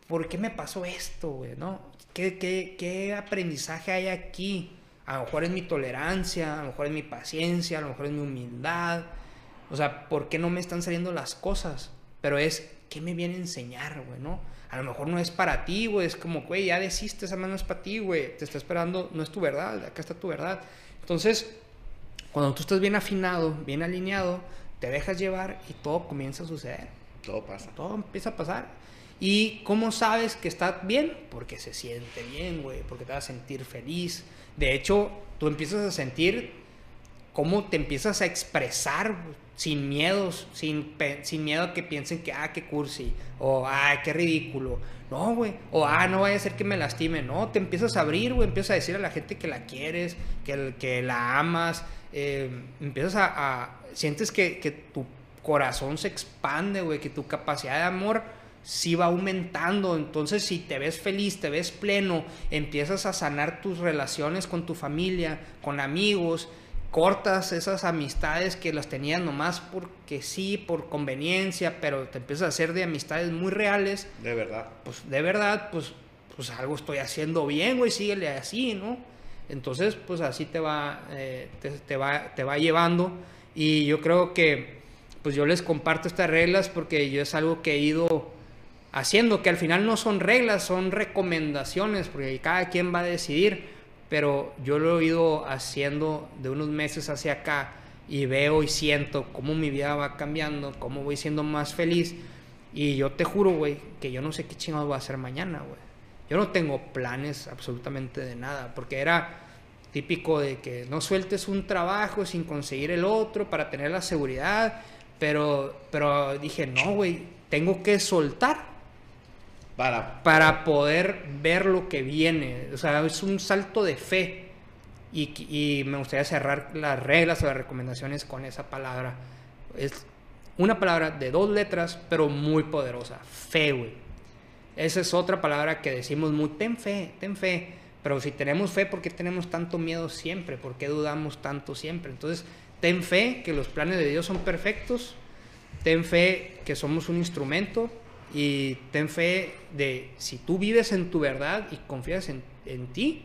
¿por qué me pasó esto, güey? ¿No? ¿Qué, qué, qué aprendizaje hay aquí? A lo mejor es mi tolerancia, a lo mejor es mi paciencia, a lo mejor es mi humildad. O sea, ¿por qué no me están saliendo las cosas? Pero es, ¿qué me viene a enseñar, güey, no? A lo mejor no es para ti, güey. Es como, güey, ya desiste, esa mano no es para ti, güey. Te está esperando, no es tu verdad, acá está tu verdad. Entonces, cuando tú estás bien afinado, bien alineado, te dejas llevar y todo comienza a suceder Todo pasa. todo empieza a pasar. ¿Y cómo sabes que está bien? Porque se siente bien, güey, porque te vas a sentir feliz. De hecho, tú empiezas a sentir cómo te empiezas a expresar sin miedos, sin, sin miedo a que piensen que, ah, qué cursi, o, ah, qué ridículo. No, güey, o, ah, no vaya a ser que me lastime. No, te empiezas a abrir, güey, empiezas a decir a la gente que la quieres, que, que la amas, eh, empiezas a, a- sientes que, que tu corazón se expande, güey, que tu capacidad de amor sí va aumentando. Entonces, si te ves feliz, te ves pleno, empiezas a sanar tus relaciones con tu familia, con amigos, cortas esas amistades que las tenías nomás porque sí, por conveniencia, pero te empiezas a hacer de amistades muy reales, De verdad. pues de verdad, pues, pues algo estoy haciendo bien, güey, síguele así, ¿no? Entonces, pues así te va, eh, te, te va, te va llevando. Y yo creo que, pues yo les comparto estas reglas porque yo es algo que he ido haciendo, que al final no son reglas, son recomendaciones, porque cada quien va a decidir, pero yo lo he ido haciendo de unos meses hacia acá y veo y siento cómo mi vida va cambiando, cómo voy siendo más feliz. Y yo te juro, güey, que yo no sé qué chingados voy a hacer mañana, güey. Yo no tengo planes absolutamente de nada, porque era típico de que no sueltes un trabajo sin conseguir el otro para tener la seguridad, pero, pero dije, no, güey, tengo que soltar Para. poder ver lo que viene. O sea, es un salto de fe. Y, y me gustaría cerrar las reglas o las recomendaciones con esa palabra. Es una palabra de dos letras, pero muy poderosa. Fe, güey. Esa es otra palabra que decimos muy, ten fe, ten fe. Pero si tenemos fe, ¿por qué tenemos tanto miedo siempre? ¿Por qué dudamos tanto siempre? Entonces, ten fe que los planes de Dios son perfectos. Ten fe que somos un instrumento. Y ten fe de si tú vives en tu verdad y confías en, en ti,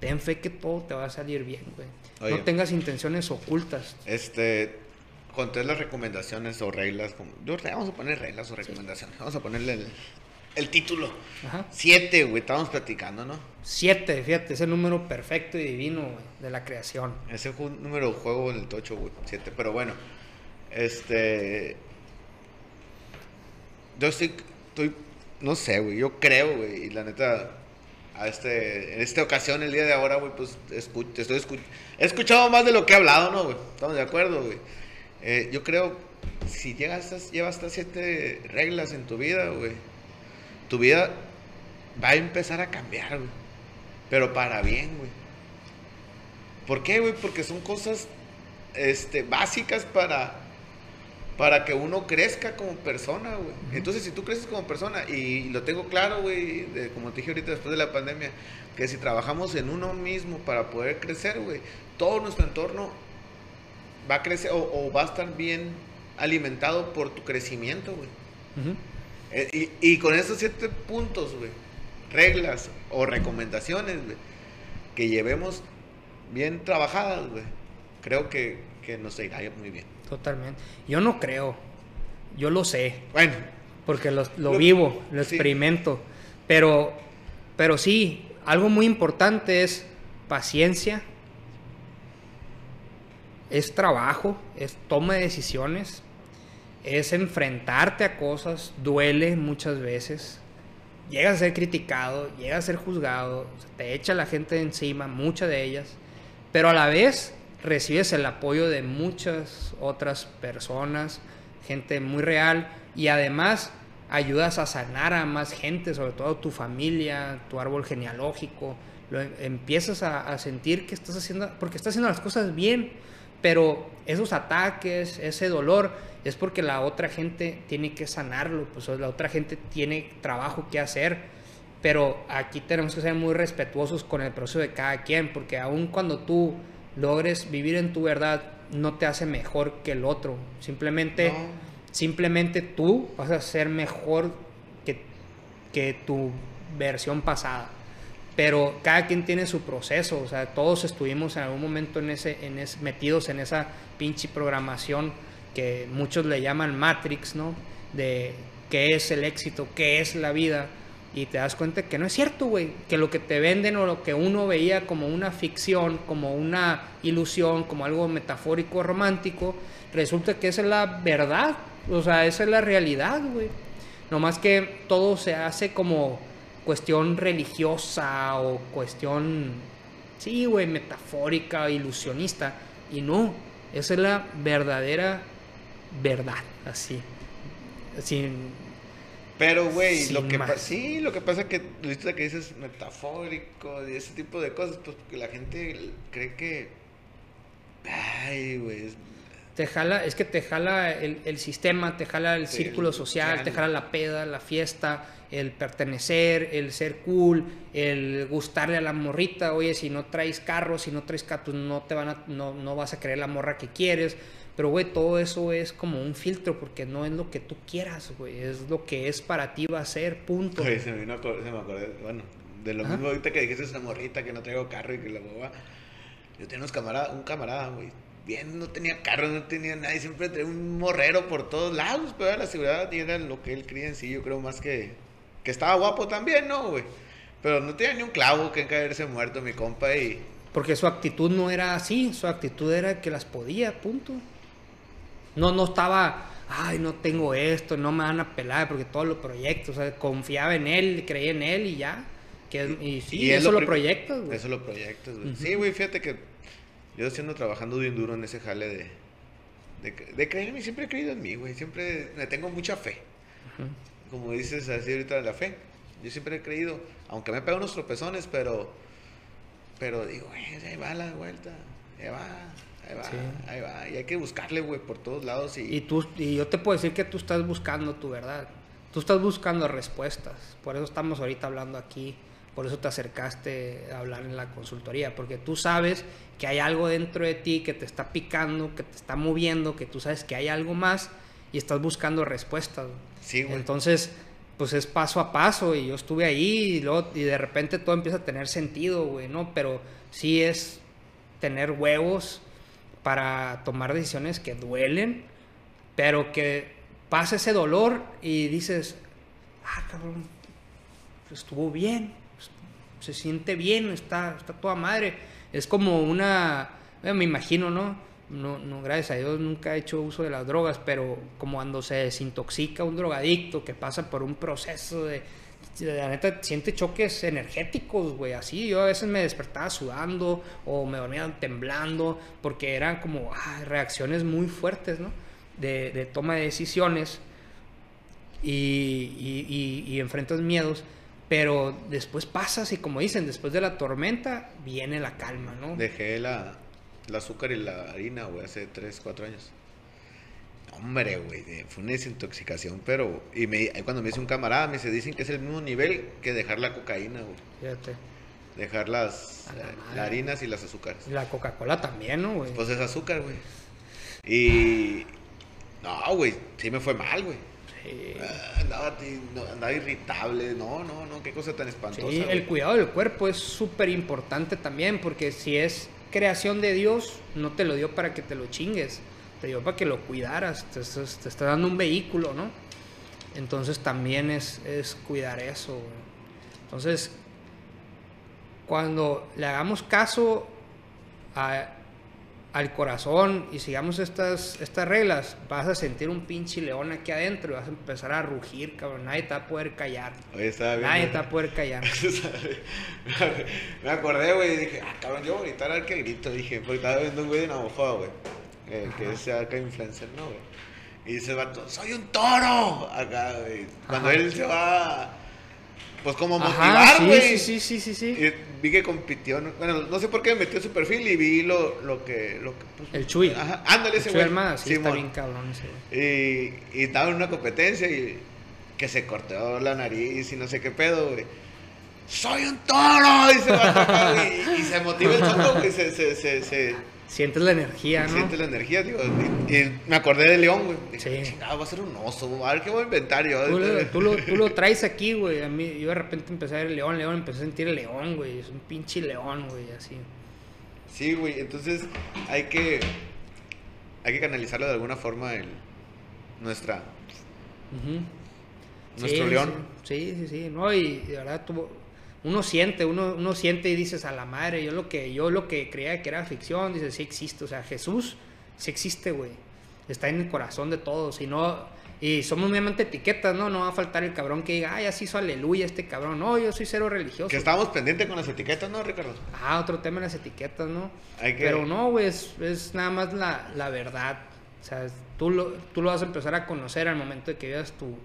ten fe que todo te va a salir bien, güey. Oye. No tengas intenciones ocultas. Este. Conté las recomendaciones o reglas. Como, yo, vamos a poner reglas o recomendaciones. Vamos a ponerle el. el título. Ajá. Siete, güey, estábamos platicando, ¿no? Siete, fíjate, es el número perfecto y divino güey, de la creación. Ese fue un número de juego en el tocho, güey, siete. Pero bueno, este... Yo estoy, estoy no sé, güey, yo creo, güey, y la neta, a este, en esta ocasión, el día de ahora, güey, pues escu- estoy escu- he escuchado más de lo que he hablado, ¿no, güey? Estamos de acuerdo, güey. Eh, yo creo, si llegas a llevas estas siete reglas en tu vida, güey, tu vida va a empezar a cambiar, güey. Pero para bien, güey. ¿Por qué, güey? Porque son cosas este, básicas para, para que uno crezca como persona, güey. Entonces, si tú creces como persona, y lo tengo claro, güey, como te dije ahorita después de la pandemia, que si trabajamos en uno mismo para poder crecer, güey, todo nuestro entorno va a crecer o, o va a estar bien alimentado por tu crecimiento, güey. Eh, y, y con esos siete puntos, güey, reglas o recomendaciones, güey, que llevemos bien trabajadas, güey, creo que, que nos irá muy bien. Totalmente. Yo no creo, yo lo sé, Bueno, porque lo, lo Lo- vivo, lo sí. experimento. Pero, pero sí, algo muy importante es paciencia, es trabajo, es toma de decisiones, es enfrentarte a cosas, duele muchas veces, llegas a ser criticado, llegas a ser juzgado, te echa la gente de encima, muchas de ellas, pero a la vez recibes el apoyo de muchas otras personas, gente muy real, y además ayudas a sanar a más gente, sobre todo tu familia, tu árbol genealógico, lo em- empiezas a, sentir que estás haciendo, porque estás haciendo las cosas bien, pero esos ataques, ese dolor, es porque la otra gente tiene que sanarlo, pues la otra gente tiene trabajo que hacer, pero aquí tenemos que ser muy respetuosos con el proceso de cada quien, porque aun cuando tú logres vivir en tu verdad, no te hace mejor que el otro, simplemente, No. simplemente tú vas a ser mejor que, que tu versión pasada. Pero cada quien tiene su proceso, o sea, todos estuvimos en algún momento en ese, en ese, metidos en esa pinche programación que muchos le llaman Matrix, ¿no? De qué es el éxito, qué es la vida. Y te das cuenta que no es cierto, güey. Que lo que te venden o lo que uno veía como una ficción, como una ilusión, como algo metafórico, romántico, resulta que esa es la verdad. O sea, esa es la realidad, güey. No más que todo se hace como cuestión religiosa o cuestión, sí, güey, metafórica, ilusionista. Y no, esa es la verdadera verdad, así. Sin, pero, güey, lo que más. pa- sí, lo que pasa que, ahorita que dices metafórico y ese tipo de cosas, pues porque la gente cree que, ay, güey, es- te jala, es que te jala el, el sistema, te jala el Sí, círculo el social, te jala la peda, la fiesta, el pertenecer, el ser cool, el gustarle a la morrita. Oye, si no traes carro, si no traes carro, no te van a, no, no vas a querer la morra que quieres. Pero, güey, todo eso es como un filtro porque no es lo que tú quieras, güey. Es lo que es para ti va a ser, punto. Se me vino se me acordé, bueno, de lo Ajá. mismo ahorita que dijiste esa morrita que no traigo carro y que la boba. Yo tenía unos camaradas, un camarada, güey. Bien, no tenía carro, no tenía nadie, siempre traía un morrero por todos lados, pero la seguridad y era lo que él creía en sí, yo creo más que, que estaba guapo también, ¿no, güey? Pero no tenía ni un clavo que caerse muerto, mi compa, y Porque su actitud no era así, su actitud era que las podía, punto. No, no estaba, ay, no tengo esto, no me van a pelar porque todos los proyectos, o sea, confiaba en él, creía en él y ya. Que, y sí, es eso lo, prim- proyectas, güey. Eso lo proyectas, güey. Sí, güey, fíjate que yo siendo trabajando bien duro en ese jale de, de, de creer en mí, siempre he creído en mí, güey. Siempre me tengo mucha fe. Como dices así ahorita de la fe. Yo siempre he creído, aunque me pego unos tropezones, pero, pero digo, güey, ahí va la vuelta, ahí va, ahí va, Sí. ahí va. Y hay que buscarle, güey, por todos lados. Y, Y, tú, y yo te puedo decir que tú estás buscando tu verdad. Tú estás buscando respuestas. Por eso estamos ahorita hablando aquí. Por eso te acercaste a hablar en la consultoría. Porque tú sabes que hay algo dentro de ti que te está picando, que te está moviendo, que tú sabes que hay algo más y estás buscando respuestas. sí, güey. Entonces, pues es paso a paso y yo estuve ahí y, luego, y de repente todo empieza a tener sentido, güey, ¿no? Pero sí es tener huevos para tomar decisiones que duelen, pero que pasa ese dolor y dices, ah, cabrón, estuvo bien, se siente bien, está, está toda madre. Es como una, me imagino, ¿no? No, no, gracias a Dios nunca he hecho uso de las drogas, pero como cuando se desintoxica un drogadicto que pasa por un proceso de, la neta siente choques energéticos, güey, así. Yo a veces me despertaba sudando o me dormía temblando porque eran como ah, reacciones muy fuertes, ¿no? De, de toma de decisiones y, y, enfrentas miedos. Pero después pasas y como dicen, después de la tormenta viene la calma, ¿no? Dejé la, el azúcar y la harina, güey, hace 3, 4 años. Hombre, güey, fue una desintoxicación, pero... Y me, cuando me dice un camarada, me dice, dicen que es el mismo nivel que dejar la cocaína, güey. Fíjate. Dejar las, eh, harinas y las azúcares. La Coca-Cola también, ¿no, güey? Pues es azúcar, güey. Y... No, güey, sí me fue mal, güey. Sí. Ah, andaba, andaba, irritable, no, no, no, qué cosa tan espantosa. Sí, el cuidado del cuerpo es súper importante también, porque si es creación de Dios, no te lo dio para que te lo chingues te dio para que lo cuidaras, te, está dando un vehículo, ¿no? Entonces también es, es cuidar eso. Entonces, cuando le hagamos caso al corazón y sigamos estas, estas reglas, vas a sentir un pinche león aquí adentro y vas a empezar a rugir, cabrón. Nadie te va a poder callar. Nadie te va a poder callar. [laughs] Me acordé, güey, y dije, ah, cabrón, yo voy a gritar al que grito. Dije, porque estaba viendo un güey de Navajo, güey que es acá influencer, ¿no, güey? Y dice el vato, soy un toro. Acá, güey. Cuando él se va, pues como motivar, güey. Sí, sí, sí, sí, sí. Y vi que compitió, bueno, no sé por qué me metió su perfil y vi lo, lo que... Lo que pues, el Chuy. Ajá, ándale ese güey. sí, está bien cabrón ese güey. Y, y estaba en una competencia y que se cortó la nariz y no sé qué pedo, güey. ¡Soy un toro! Y se va a y, y se motiva el choco, güey. Se, se, se, se Sientes la energía, ¿no? Sientes la energía, digo. Y, me acordé de León, güey. Dije, sí. va a ser un oso. A ver qué voy a inventar yo. Tú, lo, [laughs] tú, lo, tú lo, traes aquí, güey. A mí, yo de repente empecé a ver el León, León, empecé a sentir el León, güey. Es un pinche León, güey, así. Sí, güey. Entonces hay que. Hay que canalizarlo de alguna forma el. Nuestra. Nuestro León. Sí, sí, sí. No, y de verdad tuvo uno siente, uno, uno siente y dices a la madre, yo lo que, yo lo que creía que era ficción, dices, sí existe, o sea, Jesús sí existe, güey. Está en el corazón de todos, y no, y somos meramente etiquetas, ¿no? No va a faltar el cabrón que diga, ay, así hizo aleluya este cabrón. No, yo soy cero religioso. Que estamos pendientes con las etiquetas, ¿no, Ricardo? Ah, otro tema en las etiquetas, ¿no? Pero no, güey, es, es, nada más la, la verdad. O sea, tú lo, tú lo vas a empezar a conocer al momento de que veas tu,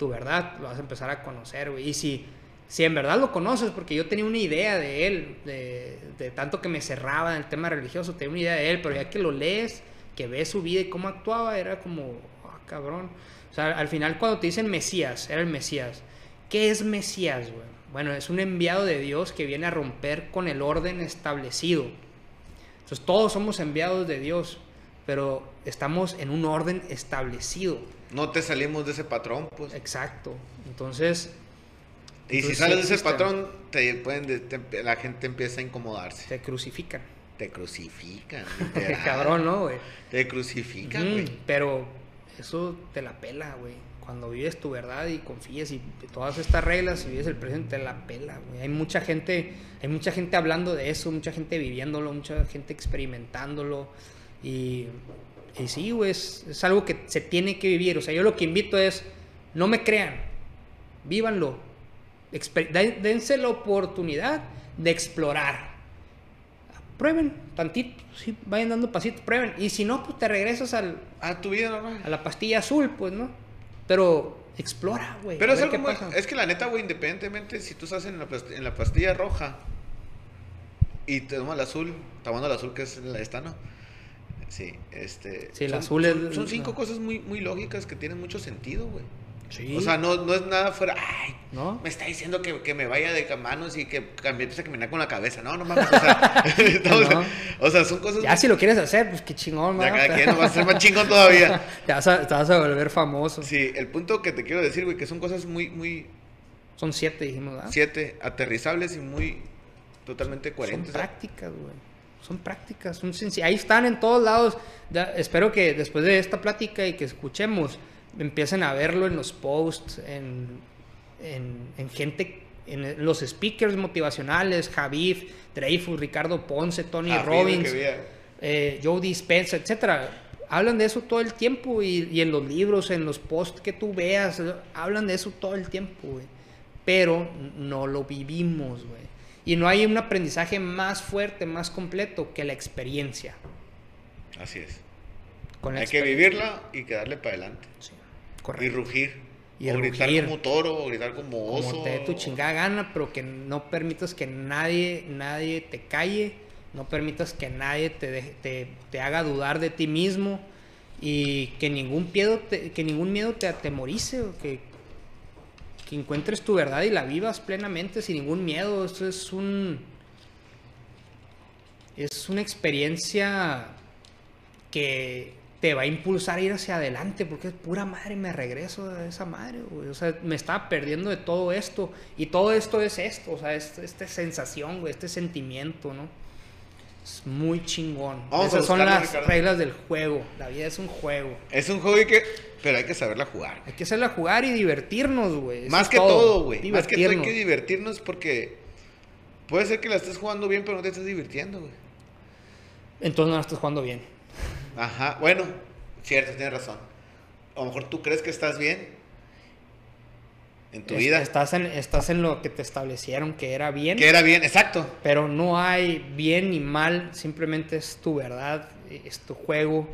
tu verdad, lo vas a empezar a conocer, güey. Y si si en verdad lo conoces, porque yo tenía una idea de él, de, tanto que me cerraba en el tema religioso, tenía una idea de él, pero ya que lo lees, que ves su vida y cómo actuaba, era como, ah, cabrón. O sea, al final cuando te dicen Mesías, era el Mesías. ¿Qué es Mesías, güey? Bueno, es un enviado de Dios que viene a romper con el orden establecido. Entonces todos somos enviados de Dios, pero estamos en un orden establecido. No te salimos de ese patrón, pues. Exacto. Entonces, y si sales de ese patrón, te pueden, la gente empieza a incomodarse. Te crucifican. Te crucifican. [laughs] Cabrón, ¿no, güey? Te crucifican, güey. pero eso te la pela, güey. Cuando vives tu verdad y confías y todas estas reglas y vives el presente, te la pela, güey. Hay mucha gente, hay mucha gente hablando de eso, mucha gente viviéndolo, mucha gente experimentándolo. Y, y sí, güey, es, es algo que se tiene que vivir. O sea, yo lo que invito es, no me crean, vívanlo dense la oportunidad de explorar. Prueben tantito, sí, vayan dando pasitos, prueben. Y si no, pues te regresas al, a tu vida normal. A la pastilla azul, pues, ¿no? Pero explora, güey. Pero es, es que la neta, güey, independientemente si tú estás en la, pastilla, en la pastilla roja y te tomas el azul, tomando el azul que es esta, ¿no? Sí, este. Sí, el azul es. Son cinco cosas muy, muy lógicas que tienen mucho sentido, güey. O sea, no, no es nada fuera, ay, ¿No? me está diciendo que, que me vaya de manos y que empiece a caminar con la cabeza. No, no mames. O sea, [laughs] [laughs] o sea son cosas. Ya si lo quieres hacer, pues qué chingón, Ya cada quien va a ser más chingón todavía. [laughs] ya vas a, te vas a volver famoso. Sí, el punto que te quiero decir, güey, que son cosas muy, muy. Son siete, dijimos, ¿verdad? Siete, aterrizables y muy. totalmente coherentes. Son prácticas, güey. Son prácticas, son Ahí están en todos lados. espero que después de esta plática y que escuchemos empiecen a verlo en los posts, en, en, gente en los speakers motivacionales, Javid, Dreyfus, Ricardo Ponce, Tony Robbins, eh, Joe Dispenza, etcétera, hablan de eso todo el tiempo y, y, en los libros, en los posts que tú veas, hablan de eso todo el tiempo, güey. Pero no lo vivimos, güey. Y no hay un aprendizaje más fuerte, más completo que la experiencia. Así es. hay que vivirla y quedarle para adelante. Sí, correcto. Y rugir. Y o gritar como toro, o gritar como oso. Como te dé tu chingada gana, pero que no permitas que nadie, nadie te calle, no permitas que nadie te, te, te haga dudar de ti mismo y que ningún miedo te, que ningún miedo te atemorice, que, que encuentres tu verdad y la vivas plenamente sin ningún miedo. Esto es un. Es una experiencia que te va a impulsar a ir hacia adelante, porque es pura madre, me regreso de esa madre, O sea, me estaba perdiendo de todo esto. Y todo esto es esto, o sea, es, esta sensación, güey, este sentimiento, ¿no? Es muy chingón. Esas son las reglas del juego. La vida es un juego. Es un juego y que pero hay que saberla jugar. Hay que saberla jugar y divertirnos, güey. Más que todo, güey. Más que todo hay que divertirnos porque puede ser que la estés jugando bien, pero no te estés divirtiendo, güey. Entonces no la estás jugando bien. Ajá, bueno, cierto, tienes razón. A lo mejor tú crees que estás bien en tu vida. Estás en, estás en lo que te establecieron que era bien. Que era bien, exacto. Pero no hay bien ni mal, simplemente es tu verdad, es tu juego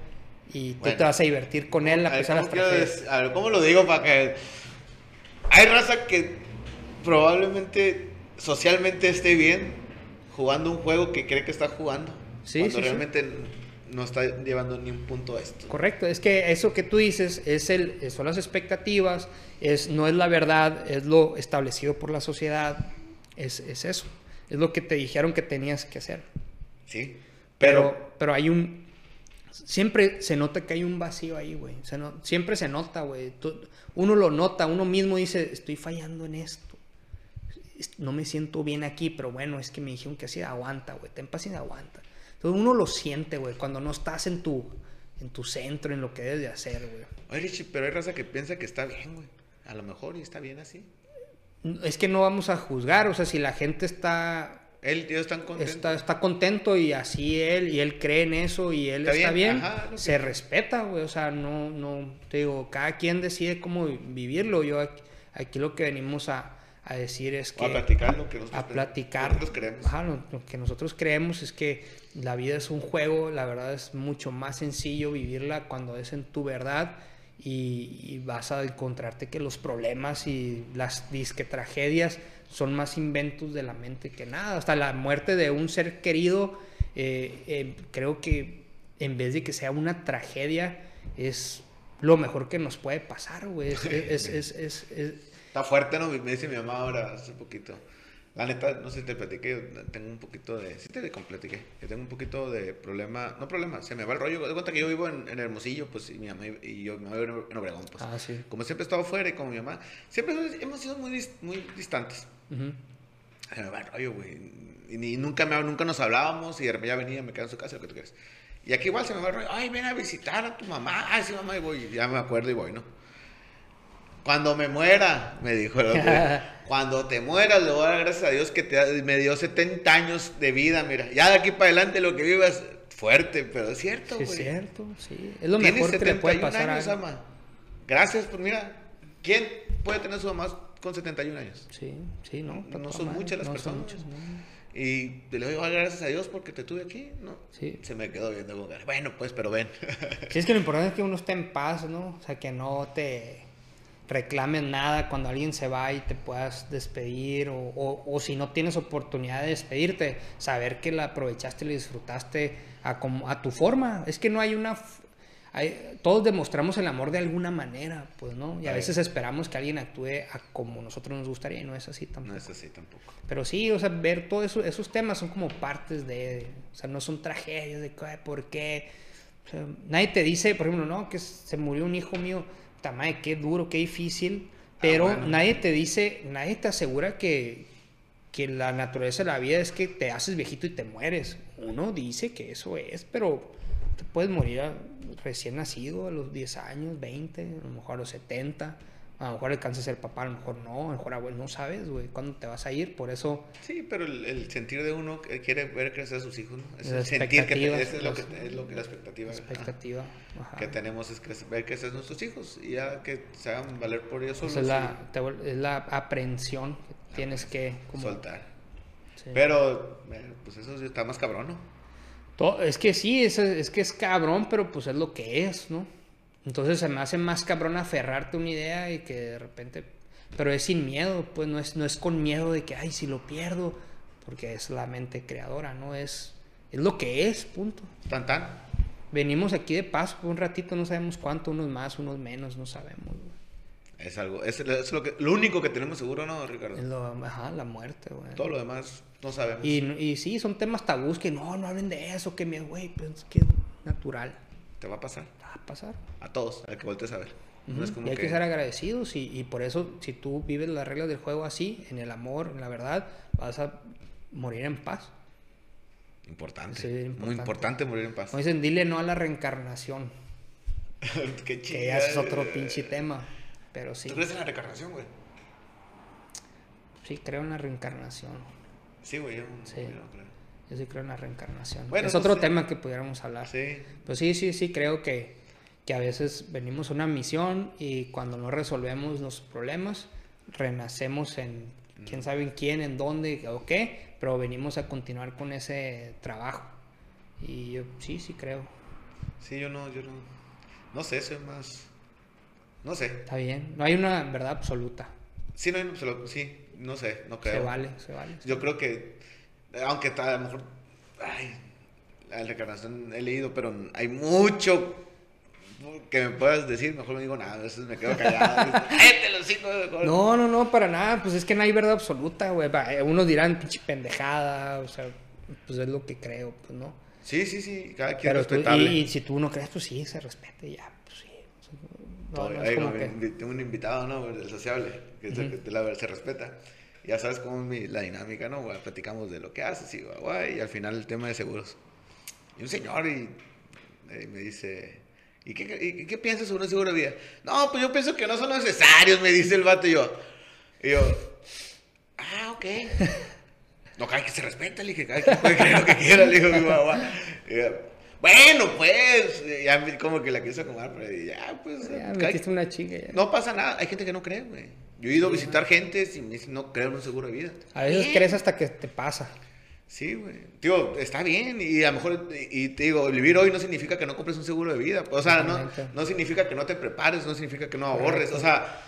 y tú te vas a divertir con él a pesar de las A ver, ¿cómo lo digo para que... Hay raza que probablemente socialmente esté bien jugando un juego que cree que está jugando. Sí, cuando realmente no está llevando ni un punto a esto. Correcto, es que eso que tú dices es el, son las expectativas, es, no es la verdad, es lo establecido por la sociedad, es, es eso, es lo que te dijeron que tenías que hacer. Sí, pero, pero, pero hay un, siempre se nota que hay un vacío ahí, güey. siempre se nota, güey. Uno lo nota, uno mismo dice, estoy fallando en esto. No me siento bien aquí, pero bueno, es que me dijeron que así aguanta, güey. Ten paciencia, aguanta. Entonces uno lo siente, güey, cuando no estás en tu, en tu centro, en lo que debes de hacer, güey. Oye, Richie, pero hay raza que piensa que está bien, güey. A lo mejor y está bien así. Es que no vamos a juzgar, o sea, si la gente está él está contento. Está, está, contento y así él, y él cree en eso y él está, bien. se respeta, güey. O sea, no, no, te digo, cada quien decide cómo vivirlo. Yo aquí, lo que venimos a, a, decir es que... A platicar lo que nosotros, a platicar, nosotros creemos. Ajá, lo, que nosotros creemos es que la vida es un juego, la verdad es mucho más sencillo vivirla cuando es en tu verdad. Y, y vas a encontrarte que los problemas y las disque tragedias son más inventos de la mente que nada. Hasta la muerte de un ser querido, eh, eh, creo que en vez de que sea una tragedia, es lo mejor que nos puede pasar, güey. Es, [laughs] es, es, Está fuerte, ¿no? Me dice mi mamá ahora hace poquito. La neta, no sé si te platiqué, tengo un poquito de... Sí te platiqué, que tengo un poquito de problema... No problema, se me va el rollo. De cuenta que yo vivo en, Hermosillo, pues, y mi mamá y yo, mi mamá vive en Obregón, pues. Ah, sí. Como siempre he estado fuera y como mi mamá, siempre hemos sido muy, muy distantes. Se me va el rollo, güey. Y, nunca, me, nunca nos hablábamos y de repente ya venía, me quedaba en su casa, lo que tú quieras. Y aquí igual se me va el rollo. Ay, ven a visitar a tu mamá. Ay, sí, mamá, y voy. Ya me acuerdo y voy, ¿no? Cuando me muera, me dijo el otro. [laughs] cuando te mueras, le voy a dar gracias a Dios que te, me dio 70 años de vida, mira. Ya de aquí para adelante lo que vivas fuerte, pero es cierto, güey. es cierto, sí. Es lo mejor que le puede pasar años, a... ama. Gracias, pues mira, ¿quién puede tener su mamá con 71 años. Sí, sí, no. No, son muchas las personas. Y le doy gracias a Dios porque te tuve aquí, ¿no? Sí. Se me quedó viendo como bueno, pues, pero ven. sí, es que lo importante es que uno esté en paz, ¿no? O sea, que no te reclamen nada cuando alguien se va y te puedas despedir o, o, si no tienes oportunidad de despedirte, saber que la aprovechaste y la disfrutaste a, como, a tu forma. Es que no hay una todos demostramos el amor de alguna manera, pues, ¿no? Y a veces esperamos que alguien actúe a como nosotros nos gustaría y no es así tampoco. No es así tampoco. Pero sí, o sea, ver todos eso, esos temas son como partes de, o sea, no son tragedias de por qué. O sea, nadie te dice, por ejemplo, no, que se murió un hijo mío, madre, qué duro, qué difícil, pero ah, nadie te dice, nadie te asegura que, que la naturaleza de la vida es que te haces viejito y te mueres. Uno dice que eso es, pero puedes morir recién nacido a los 10 años, 20, a lo mejor a los 70, A lo mejor alcanza a ser papá, a lo mejor no, a lo mejor abuelo, no sabes, güey, cuándo te vas a ir, por eso... Sí, pero el, el sentir de uno que quiere ver crecer a sus hijos, ¿no? Es La el sentir que, te- es lo que, es lo que la expectativa, ajá, expectativa. Ajá. que tenemos es crecer- ver crecer a nuestros hijos y ya que se hagan valer por ellos solos es la, te es la aprehensión que tienes que... Como, soltar. sí. Pero, eh, pues eso está más cabrón, ¿no? Es que sí, es, es que es cabrón, pero pues es lo que es, ¿no? Entonces se me hace más cabrón aferrarte a una idea y que de repente... Pero es sin miedo, pues no es, no es con miedo de que, ay, si lo pierdo, porque es la mente creadora, ¿no? Es, es lo que es, punto. Tan tan. Venimos aquí de paso por un ratito, no sabemos cuánto, unos más, unos menos, no sabemos. güey. Es algo, es, es lo, que, lo único que tenemos seguro, ¿no, Ricardo? Lo, ajá, la muerte, güey. Todo lo demás no sabemos. Y, y sí, son temas tabús que no, no hablen de eso, que me, güey, pues es que es natural. Te va a pasar. Va a pasar. A todos, al que voltees a ver. No Ujú, es como y hay que... que- ser agradecidos y, y por eso si tú vives las reglas del juego así, en el amor, en la verdad, vas a morir en paz. Importante. Muy importante. morir en paz. Como dicen, dile no a la reencarnación, [laughs] Qué que ya es otro pinche tema. Pero sí, ¿Tú crees en la reencarnación, güey? sí creo en la reencarnación. Sí, güey, yo, Sí. yo no creo. Yo sí creo en la reencarnación. Bueno, es otro tema que pudiéramos hablar. Sí. Pues sí, sí, sí, creo que, que a veces venimos a una misión y cuando no resolvemos los problemas, renacemos en quién sabe en quién, en dónde o qué, pero venimos a continuar con ese trabajo. Y yo sí, sí creo. Sí, yo no, yo no. No sé, soy más. No sé. Está bien. No hay una verdad absoluta. Sí, no, hay- se lo- sí, no sé, no creo. Se vale, se vale. Yo creo que, aunque a lo mejor, ay, la reencarnación he leído, pero hay mucho que me puedas decir, mejor no digo nada, a veces me quedo callado. [laughs] No, no, no, para nada. Pues es que no hay verdad absoluta, güey. Eh, Unos dirán pinche pendejada, o sea, pues es lo que creo, pues no. Sí, sí, sí, cada quien Pero tú- respetable. y, y si tú no crees, pues sí, se respete ya, pues sí. No, no es como que... Tengo un invitado, ¿no? El sociable, que es el que te la- se respeta. Ya sabes cómo es mi- la dinámica, ¿no? Platicamos de lo que haces y, guay, y al final el tema de seguros. Y un señor y, eh, me dice, ¿y qué, y qué piensas sobre un seguro de vida? No, pues yo pienso que no son necesarios, me dice el vato y yo. Y yo, ah, ok. [laughs] No, cada que se respeta, le dije, cada quien puede creer lo que quiera, le dijo mi mamá. Y yo, bueno, pues, y ya como que la quiso acomodar, pero ya, pues, Ya cada- metiste una chinga ya. no pasa nada, hay gente que no cree, güey. Yo he ido a visitar gente y me dicen, no creo en un seguro de vida. A veces crees hasta que te pasa. Sí, güey. Digo, está bien y a lo mejor, y, y te digo, vivir hoy no significa que no compres un seguro de vida. O sea, no, no significa que no te prepares, no significa que no ahorres. Correcto. O sea,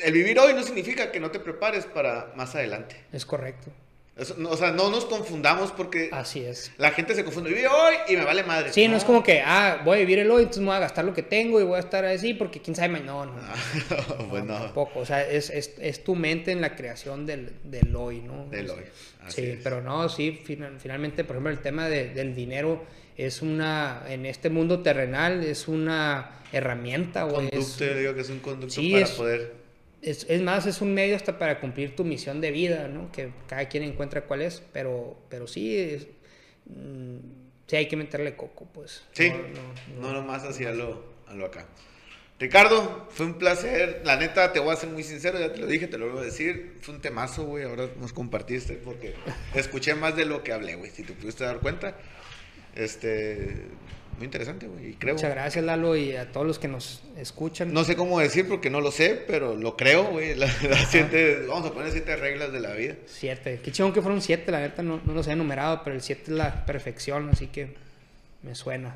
el vivir hoy no significa que no te prepares para más adelante. Es correcto. O sea, no nos confundamos porque Así es. la gente se confunde. Vivir hoy y me vale madre. Sí, no, es como que, ah, voy a vivir el hoy, entonces me voy a gastar lo que tengo y voy a estar así porque quién sabe, no, no. no, pues [laughs] no. Tampoco, o sea, es, es, es tu mente en la creación del, del hoy, ¿no? Del Es- hoy, así Sí, es. pero no, sí, final- finalmente, por ejemplo, el tema de- del dinero es una, en este mundo terrenal, es una herramienta, es- Conducto, yo digo que es un conducto Sí, para es- poder. Es, es más, es un medio hasta para cumplir tu misión de vida, ¿no? Que cada quien encuentra cuál es, pero, pero sí, es- mm, sí hay que meterle coco, pues. Sí, No, no, no, no. nomás así a lo, a lo acá. Ricardo, fue un placer. La neta, te voy a ser muy sincero, ya te lo dije, te lo voy a decir. Fue un temazo, güey. Ahora nos compartiste porque [laughs] escuché más de lo que hablé, güey. Si te pudiste dar cuenta. Este, muy interesante, güey. Y creo. Muchas gracias, Lalo, y a todos los que nos escuchan. No sé cómo decir porque no lo sé, pero lo creo, güey. La- [laughs] siete- vamos a poner siete reglas de la vida. Siete. Qué chingón que fueron siete, la neta no, no los he enumerado, pero el siete es la perfección, así que me suena.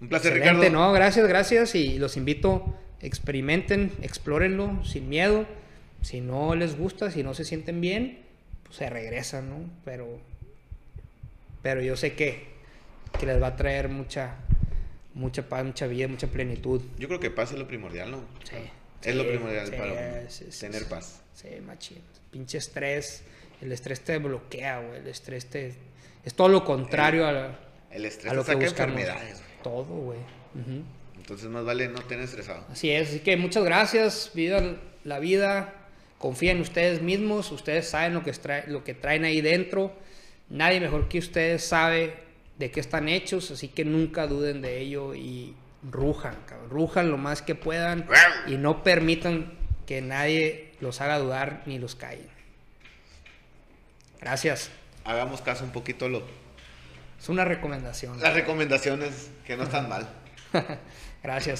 Un placer, Excelente, Ricardo. no, gracias, gracias, y los invito, experimenten, explórenlo sin miedo. Si no les gusta, si no se sienten bien, pues se regresan, ¿no? Pero, pero yo sé que, que les va a traer mucha, mucha paz, mucha vida, mucha plenitud. Yo creo que paz es lo primordial, ¿no? Sí. Es lo primordial sí, para sí, tener paz. Sí, machín. Pinche estrés. El estrés te bloquea, güey. El estrés te... Es todo lo contrario a, la- El estrés a lo te que buscamos. enfermedades, güey. Todo, güey. Ujú. Entonces más vale no tener estresado. Así es. Así que muchas gracias. Vivan la vida. Confíen en ustedes mismos. Ustedes saben lo que, trae- lo que traen ahí dentro. Nadie mejor que ustedes sabe de qué están hechos. Así que nunca duden de ello y rujan, cabrón, rujan lo más que puedan y no permitan que nadie los haga dudar ni los calle. Gracias. Hagamos caso un poquito lo. Es una recomendación. Las recomendaciones que no están mal. [laughs] Gracias.